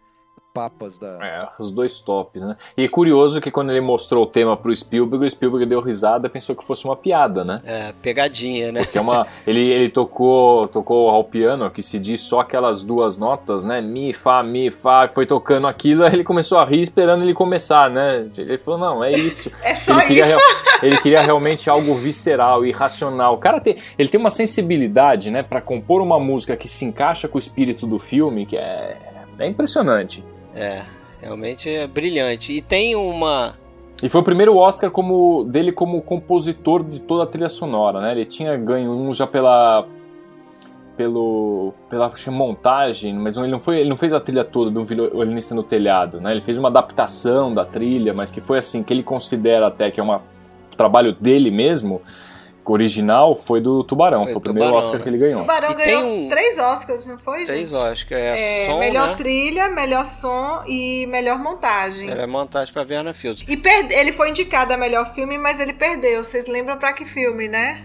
papas da. É, os dois tops, né? E é curioso que quando ele mostrou o tema pro Spielberg, o Spielberg deu risada pensou que fosse uma piada, né? É, pegadinha, né? Porque é uma. ele, ele tocou, tocou ao piano, que se diz só aquelas duas notas, né? Mi, Fá, Mi, Fá, foi tocando aquilo, aí ele começou a rir esperando ele começar, né? Ele falou, não, é isso. É só ele queria, isso. ele queria realmente algo visceral, irracional. O cara tem, ele tem uma sensibilidade, né, para compor uma música que se encaixa com o espírito do filme, que é, é impressionante. É, realmente é brilhante. E tem uma. E foi o primeiro Oscar como, dele como compositor de toda a trilha sonora, né? Ele tinha ganho um já pela pelo pela montagem, mas ele não foi ele não fez a trilha toda um violinista no telhado, né? Ele fez uma adaptação da trilha, mas que foi assim que ele considera até que é um trabalho dele mesmo original foi do Tubarão. Foi, foi o primeiro Tubarão, Oscar né? que ele ganhou. Tubarão e ganhou um... três Oscars, não foi, três gente? Três Oscars. É, é som, melhor né? trilha, melhor som e melhor montagem. Melhor montagem pra Viana Fields. E per... ele foi indicado a melhor filme, mas ele perdeu. Vocês lembram pra que filme, né?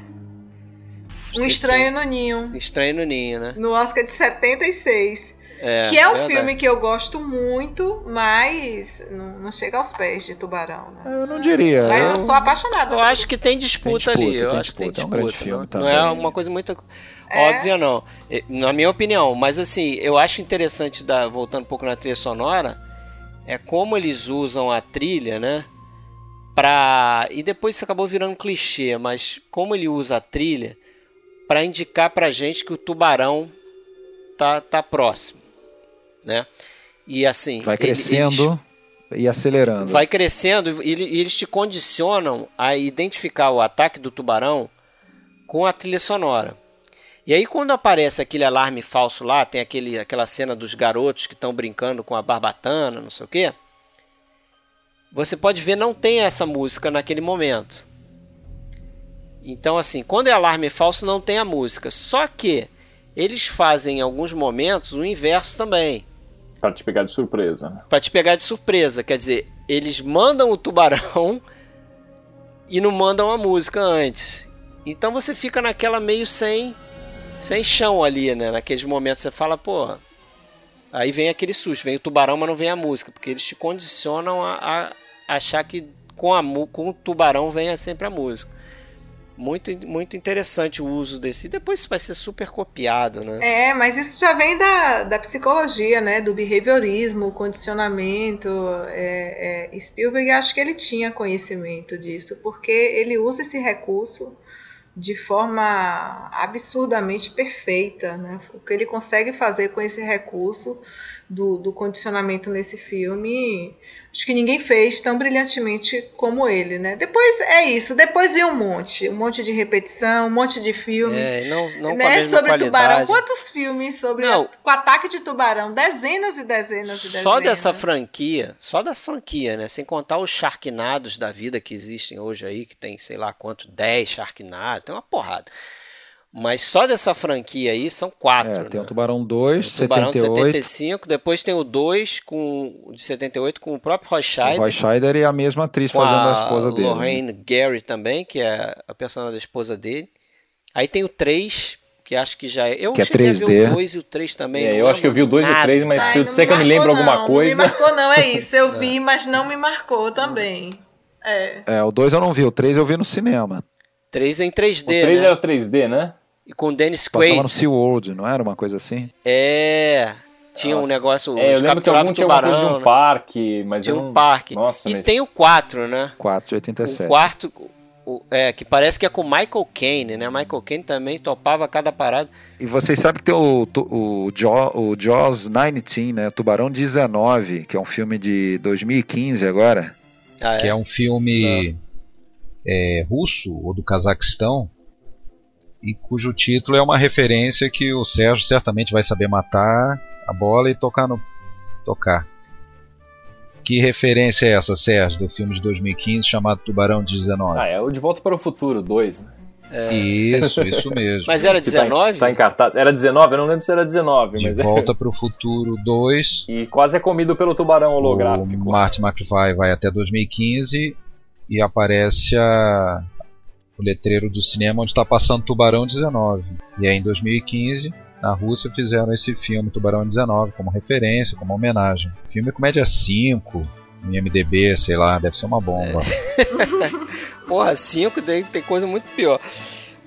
Um Estranho no Ninho. Estranho no Ninho, né? No Oscar de 76. É, que é um verdade. filme que eu gosto muito, mas não, não, chega aos pés de Tubarão. Né? Eu não diria. Mas eu, eu sou apaixonada. Eu acho que tem disputa, tem disputa ali. Eu acho que tem disputa. É um filme não, não é uma coisa muito é. óbvia, não. Na minha opinião. Mas assim, eu acho interessante, da, voltando um pouco na trilha sonora, é como eles usam a trilha, né? Pra... E depois isso acabou virando um clichê, mas como ele usa a trilha para indicar pra gente que o tubarão tá, tá próximo né? E assim. Vai crescendo eles, e acelerando. Vai crescendo e, e eles te condicionam a identificar o ataque do tubarão com a trilha sonora. E aí quando aparece aquele alarme falso lá, tem aquele, aquela cena dos garotos que estão brincando com a barbatana, não sei o quê. Você pode ver não tem essa música naquele momento. Então assim, quando é alarme falso não tem a música. Só que eles fazem em alguns momentos o inverso também. Para te pegar de surpresa. Para te pegar de surpresa. Quer dizer, eles mandam o tubarão e não mandam a música antes. Então você fica naquela meio sem sem chão ali, né? Naqueles momentos você fala, pô. Aí vem aquele susto, vem o tubarão, mas não vem a música, porque eles te condicionam a, a achar que com, a, com o tubarão venha sempre a música muito, muito interessante o uso desse. E depois isso vai ser super copiado, né? É, mas isso já vem da, da psicologia, né? Do behaviorismo, condicionamento. É, é, Spielberg, acho que ele tinha conhecimento disso, porque ele usa esse recurso de forma absurdamente perfeita, né? O que ele consegue fazer com esse recurso do, do condicionamento nesse filme acho que ninguém fez tão brilhantemente como ele, né? Depois é isso, depois vem um monte, um monte de repetição, um monte de filme. É, não, não né? sobre qualidade. tubarão. Quantos filmes sobre não. A, com ataque de tubarão? Dezenas e dezenas e dezenas. Só dessa franquia, só da franquia, né? Sem contar os Sharknados da vida que existem hoje aí, que tem sei lá quanto, 10 Sharknados, tem uma porrada. Mas só dessa franquia aí são quatro. É, tem né? o Tubarão 2, o Tubarão 78. 75, depois tem o 2 com, de 78 com o próprio Roy Scheider. O Roy Scheider e a mesma atriz fazendo a, a esposa dele. Lorraine né? Gary também, que é a personagem da esposa dele. Aí tem o 3, que acho que já é. Eu que é cheguei 3D. a ver o 2 e o 3 também. É, eu acho que eu vi o 2 e o 3, mas Ai, se eu disser que eu me lembro não, alguma coisa. Não me marcou, não, é isso. Eu vi, mas não me marcou também. É, é o 2 eu não vi, o 3 eu vi no cinema. 3 é em 3D. O 3 né? era 3D, né? E com o Dennis Quaid. Passava no SeaWorld, não era uma coisa assim? É. Tinha Nossa. um negócio. É, eu lembro que algum tinha tubarão, coisa de um né? parque, mas tinha um não... parque. Nossa, e mas... tem o 4, né? 4 de 87. O quarto, o, é, que parece que é com Michael Caine, né? Michael Caine também topava cada parada. E vocês sabem que tem o, o, o, Jaws, o Jaws 19, né? Tubarão 19, que é um filme de 2015 agora. Ah, é? Que é um filme é, russo ou do Cazaquistão e cujo título é uma referência que o Sérgio certamente vai saber matar a bola e tocar no tocar. Que referência é essa, Sérgio, do filme de 2015 chamado Tubarão 19? Ah, é o De Volta para o Futuro 2, né? Isso, isso mesmo. Mas era Que tá em- 19? Tá em cartaz. Era 19? Eu não lembro se era 19, De mas é. Volta para o Futuro 2. E quase é comido pelo tubarão holográfico. O Marty McFly vai até 2015 e aparece a- o letreiro do cinema onde está passando Tubarão 19. E aí em 2015, na Rússia, fizeram esse filme Tubarão 19 como referência, como homenagem. Filme é com média 5, em MDB, sei lá, deve ser uma bomba. Porra, 5 tem, tem coisa muito pior.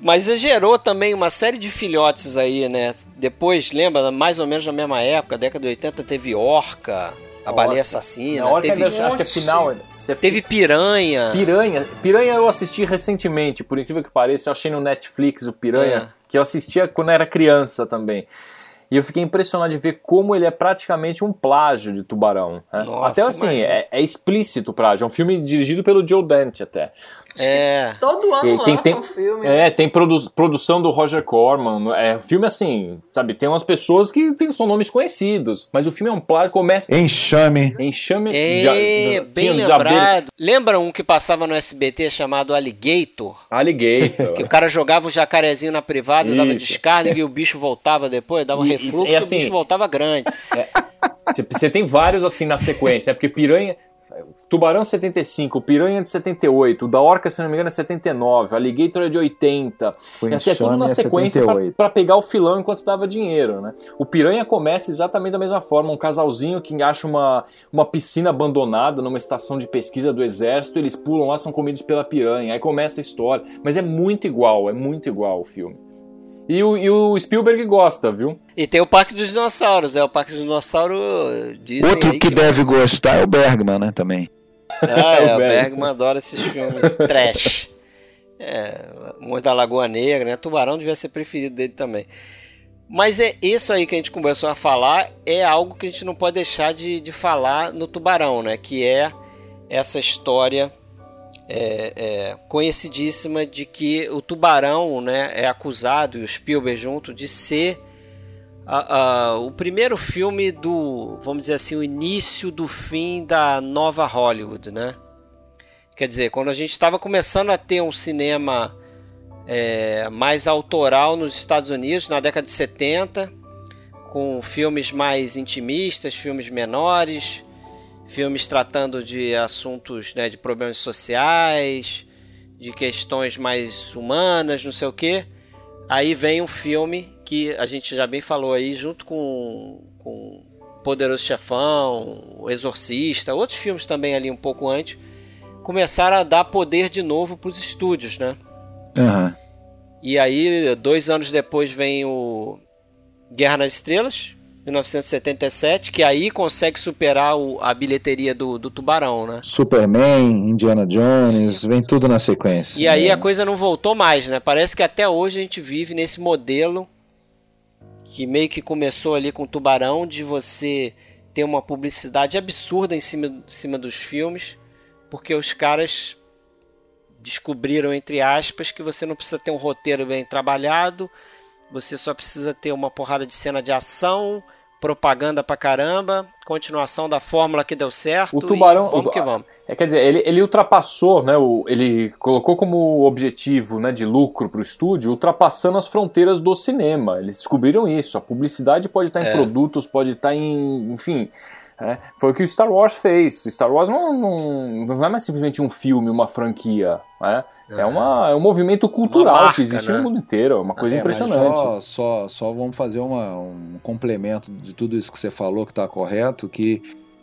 Mas gerou também uma série de filhotes aí, né? Depois, lembra, mais ou menos na mesma época, década de 80, teve Orca, a baleia assassina, Na teve, ainda, acho que é final. Teve Piranha. Piranha. Piranha eu assisti recentemente, por incrível que pareça, eu achei no Netflix o Piranha, É. que eu assistia quando era criança também. E eu fiquei impressionado de ver como ele é praticamente um plágio de Tubarão. né? Nossa, até assim, é, é explícito o plágio. É um filme dirigido pelo Joe Dante até. É. Todo ano E tem- tem- um filme. É, tem produ- produção do Roger Corman. É um filme assim, sabe? Tem umas pessoas que tem, são nomes conhecidos, mas o filme é um plágio. Começa. Enxame. Enxame É, de, bem de lembrado. Lembra um que passava no SBT chamado Alligator? Alligator. Que o cara jogava o jacarezinho na privada, dava Isso. descarga e o bicho voltava depois, dava um E- e- refluxo e e assim- o bicho voltava grande. Você- Você tem vários assim na sequência, né? Porque Piranha. Tubarão 75, Piranha de 78, o da Orca, se não me engano, é 79, o Alligator é de 80. O E assim, é tudo na é sequência pra, 78. pra pegar o filão enquanto dava dinheiro, né? O Piranha começa exatamente da mesma forma, um casalzinho que acha uma, uma piscina abandonada numa estação de pesquisa do exército, eles pulam lá, são comidos pela piranha, aí começa a história. Mas é muito igual, é muito igual o filme. E o, e o Spielberg gosta, viu? E tem o Parque dos Dinossauros, é o Parque dos Dinossauros. Outro aí que deve gostar é o Bergman, né? Também. Ah, é, O o Bergman. Bergman adora esses filmes trash. É, Monte da Lagoa Negra, né? Tubarão devia ser preferido dele também. Mas é isso aí que a gente começou a falar, é algo que a gente não pode deixar de, de falar no Tubarão, né? Que é essa história é, é, conhecidíssima de que o Tubarão né, é acusado, e o Spielberg junto, de ser a- a- o primeiro filme do, vamos dizer assim, o início do fim da nova Hollywood, né? Quer dizer, quando a gente estava começando a ter um cinema é, mais autoral nos Estados Unidos, na década de 70, com filmes mais intimistas, filmes menores, filmes tratando de assuntos né, de problemas sociais, de questões mais humanas, não sei o quê. Aí vem um filme que a gente já bem falou aí, junto com, com Poderoso Chefão, O Exorcista, outros filmes também ali um pouco antes, começaram a dar poder de novo para os estúdios, né? Aham. E aí, dois anos depois, vem o Guerra nas Estrelas, 1977, que aí consegue superar o- a bilheteria do, do Tubarão, né? Superman, Indiana Jones, vem tudo na sequência. E aí né? a coisa não voltou mais, né? Parece que até hoje a gente vive nesse modelo que meio que começou ali com o Tubarão, de você ter uma publicidade absurda em cima, em cima dos filmes, porque os caras descobriram, entre aspas, que você não precisa ter um roteiro bem trabalhado, você só precisa ter uma porrada de cena de ação, propaganda pra caramba, continuação da fórmula que deu certo. O Tubarão- vamos o- que vamos. É, quer dizer, ele, ele ultrapassou, né? O, ele colocou como objetivo né, de lucro para o estúdio, ultrapassando as fronteiras do cinema. Eles descobriram isso. A publicidade pode estar em É. produtos, pode estar em. Enfim. É, foi o que o Star Wars fez. O Star Wars não, não, não é mais simplesmente um filme, uma franquia. Né? É, uma, é um movimento cultural marca, que existe né? no mundo inteiro. É uma coisa É, impressionante. Só, só, só vamos fazer uma- um complemento de tudo isso que você falou que está correto, que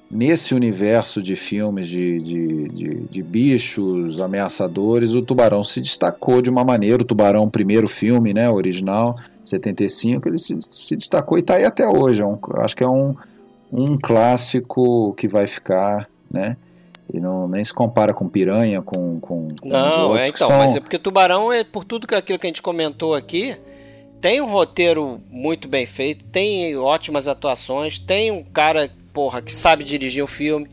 nesse universo de filmes de, de, de, de bichos ameaçadores, o Tubarão se destacou de uma maneira. O Tubarão, primeiro filme, né, original, 75, ele se, se destacou e está aí até hoje. É um, acho que é um, um clássico que vai ficar, né? E não, nem se compara com Piranha, com, com, com os Não, outros é que então, são- mas é porque Tubarão é por tudo que aquilo que a gente comentou aqui, tem um roteiro muito bem feito, tem ótimas atuações, tem um cara, porra, que sabe dirigir um filme,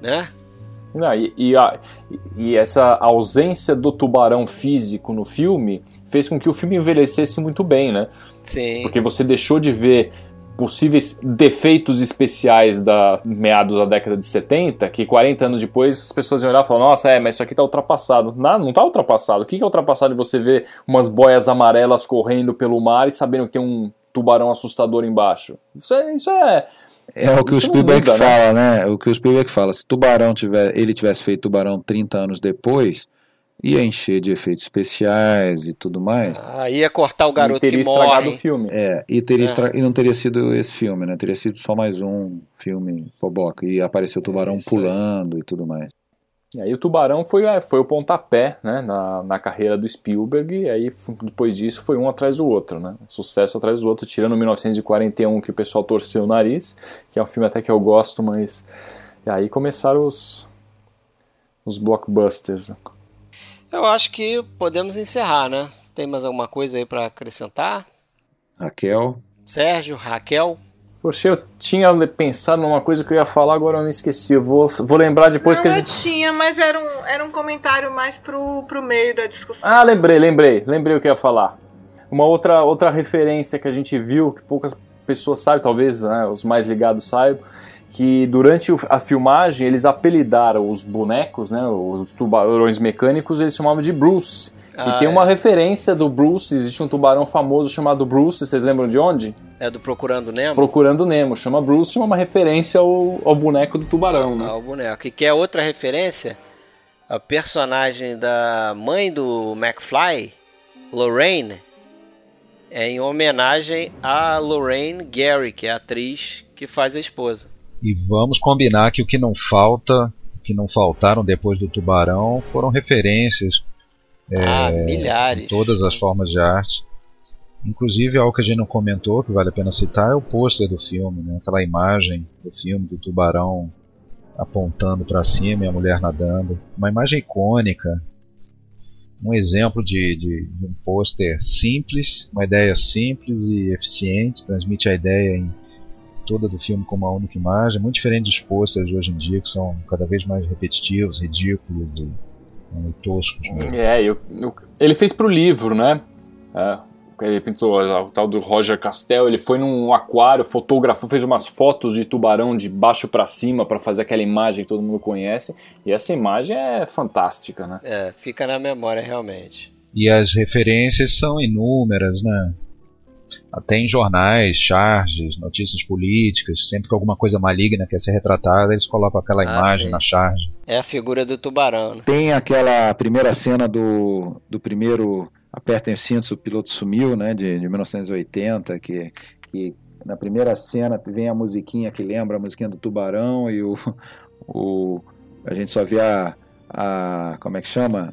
né? Não, e, e a- e essa ausência do tubarão físico no filme fez com que o filme envelhecesse muito bem, né? Sim. Porque você deixou de ver possíveis defeitos especiais da meados da década de 70, que 40 anos depois as pessoas iam olhar e falar, nossa, é, mas isso aqui tá ultrapassado. Não, não tá ultrapassado. O que, é ultrapassado de você ver umas boias amarelas correndo pelo mar e sabendo que tem um tubarão assustador embaixo? Isso é. Isso é é o que o Spielberg muda, fala, né? né? O que o Spielberg fala. Se Tubarão tiver, ele tivesse feito Tubarão 30 anos depois, ia encher de efeitos especiais e tudo mais. Ah, ia cortar o garoto teria que estragado morre. o filme. É, e, teria é. Estra... e não teria sido esse filme, né? Teria sido só mais um filme boboca. E apareceu o tubarão é pulando e tudo mais. E aí o Tubarão foi, é, foi o pontapé né, na, na carreira do Spielberg, e aí depois disso foi um atrás do outro, né? Sucesso atrás do outro, tirando 1941 que o pessoal torceu o nariz, que é um filme até que eu gosto, mas... E aí começaram os, os blockbusters. Eu acho que podemos encerrar, né? Tem mais alguma coisa aí para acrescentar? Raquel? Sérgio, Raquel? Poxa, eu tinha pensado numa coisa que eu ia falar, agora eu não esqueci. Eu vou, vou lembrar depois não, que a gente. Eu tinha, mas era um, era um comentário mais pro, pro meio da discussão. Ah, lembrei, lembrei. Lembrei o que eu ia falar. Uma outra, outra referência que a gente viu, que poucas pessoas sabem, talvez né, os mais ligados saibam, que durante a filmagem eles apelidaram os bonecos, né, os tubarões mecânicos, eles chamavam de Bruce. Ah, e tem uma é. referência do Bruce, existe um tubarão famoso chamado Bruce, vocês lembram de onde? É do Procurando Nemo? Procurando Nemo, chama Bruce, uma referência ao, ao boneco do tubarão, né? Ao boneco. E que é outra referência, a personagem da mãe do McFly, Lorraine, é em homenagem a Lorraine Gary, que é a atriz que faz a esposa. E vamos combinar que o que não falta, o que não faltaram depois do Tubarão, foram referências ah, é, milhares. Todas as formas de arte. Inclusive, algo que a gente não comentou, que vale a pena citar, é o pôster do filme, né? aquela imagem do filme do tubarão apontando para cima e a mulher nadando. Uma imagem icônica, um exemplo de, de, de um pôster simples, uma ideia simples e eficiente, transmite a ideia em toda do filme como uma única imagem, muito diferente dos pôsteres de hoje em dia, que são cada vez mais repetitivos, ridículos e toscos. Né? É, eu, eu, ele fez pro livro, né? É, ele pintou o tal do Roger Castell, ele foi num aquário, fotografou, fez umas fotos de tubarão de baixo para cima para fazer aquela imagem que todo mundo conhece. E essa imagem é fantástica, né? É, fica na memória realmente. E as referências são inúmeras, né? Até em jornais, charges, notícias políticas, sempre que alguma coisa maligna quer ser retratada, eles colocam aquela ah, imagem sim. na charge. É a figura do tubarão. Né? Tem aquela primeira cena do, do primeiro Apertem os cintos, o piloto sumiu, né, de, de 1980, que, que na primeira cena vem a musiquinha que lembra a musiquinha do tubarão e o, o a gente só vê a, a como é que chama?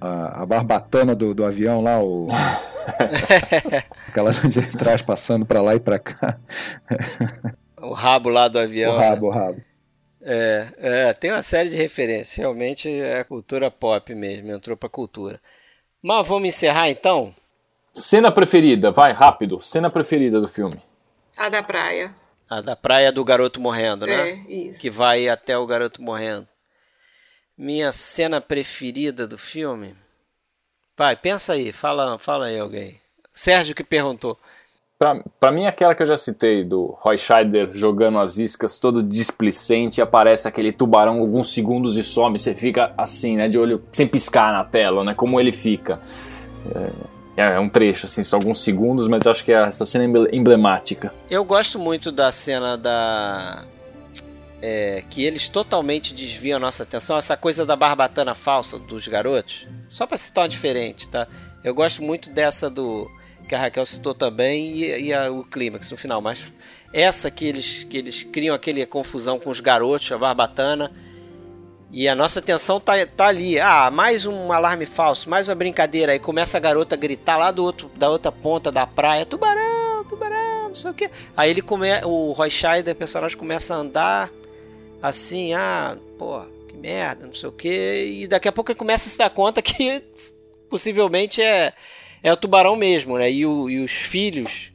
A, a barbatana do, do avião lá, o, aquela de trás passando para lá e para cá. o rabo lá do avião. O rabo, o rabo. É, é, tem uma série de referências. Realmente é cultura pop mesmo, entrou pra cultura. Mas vamos encerrar então? Cena preferida, vai, rápido. Cena preferida do filme. A da praia. A da praia do garoto morrendo, né? É, isso. Que vai até o garoto morrendo. Minha cena preferida do filme? Vai, pensa aí, fala, fala aí alguém. Sérgio que perguntou. Pra, mim, aquela que eu já citei, do Roy Scheider jogando as iscas todo displicente e aparece aquele tubarão alguns segundos e some, você fica assim, né, de olho sem piscar na tela, né, como ele fica. É, é um trecho, assim, são alguns segundos, mas eu acho que é essa cena emblemática. Eu gosto muito da cena da é, que eles totalmente desviam a nossa atenção, essa coisa da barbatana falsa dos garotos. Só para citar uma diferente, tá? Eu gosto muito dessa do que a Raquel citou também e, e a, o clímax no final, mas essa que eles que eles criam aquele confusão com os garotos, a barbatana. E a nossa atenção tá, tá ali. Ah, mais um alarme falso, mais uma brincadeira. Aí começa a garota a gritar lá do outro, da outra ponta da praia: Tubarão, tubarão, não sei o que. Aí ele come, o Roy Scheider, personagem, começa a andar assim, ah, pô, que merda, não sei o que, e daqui a pouco ele começa a se dar conta que possivelmente é, é o tubarão mesmo, né? E, o, e os filhos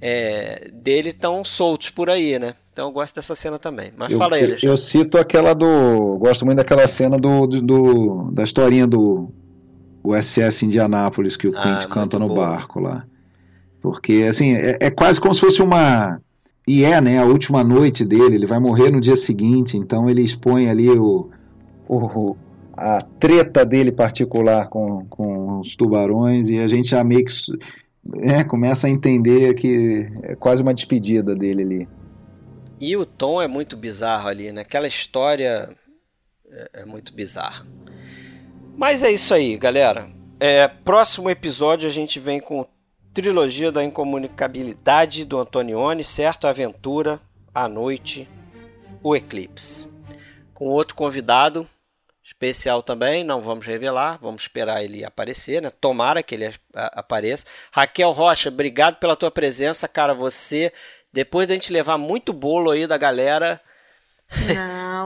é, dele estão soltos por aí, né? Então eu gosto dessa cena também. Mas eu, fala aí, Eu, eu cito aquela do. Gosto muito daquela cena do, do, do da historinha do USS Indianápolis que o ah, Clint canta no barco lá. Porque, assim, é, é quase como se fosse uma. E é, né? A última noite dele. Ele vai morrer no dia seguinte. Então ele expõe ali o, o, a treta dele particular com, com os tubarões. E a gente já meio que é, começa a entender que é quase uma despedida dele ali. E o tom é muito bizarro ali, né? Aquela história é, é muito bizarra. Mas é isso aí, galera. É, próximo episódio a gente vem com trilogia da incomunicabilidade do Antonioni, certo? Aventura, a noite, o eclipse. Com outro convidado especial também, não vamos revelar, vamos esperar ele aparecer, né? Tomara que ele apareça. Raquel Rocha, obrigado pela tua presença, cara. Você, depois da gente levar muito bolo aí da galera,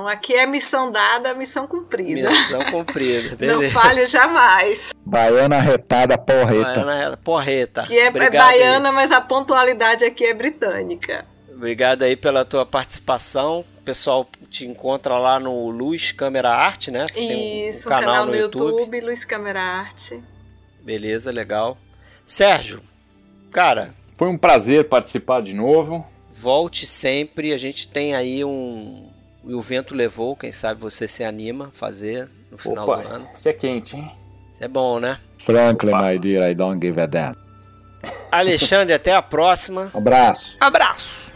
não, aqui é missão dada, missão cumprida. Missão cumprida, beleza. Não falhe jamais. Baiana retada porreta. Baiana porreta. Que é, é baiana, aí. mas a pontualidade aqui é britânica. Obrigado aí pela tua participação. O pessoal te encontra lá no Luz Câmera Arte, né? Você Isso, um, um canal, canal, no, YouTube. YouTube, Luz Câmera Arte. Beleza, legal. Sérgio, cara. Foi um prazer participar de novo. Volte sempre. A gente tem aí um, e o vento levou, quem sabe você se anima a fazer no final Opa, do ano. Isso é quente, hein? Isso é bom, né? Franklin, my dear, I don't give a damn. Alexandre, até a próxima. Abraço. Abraço.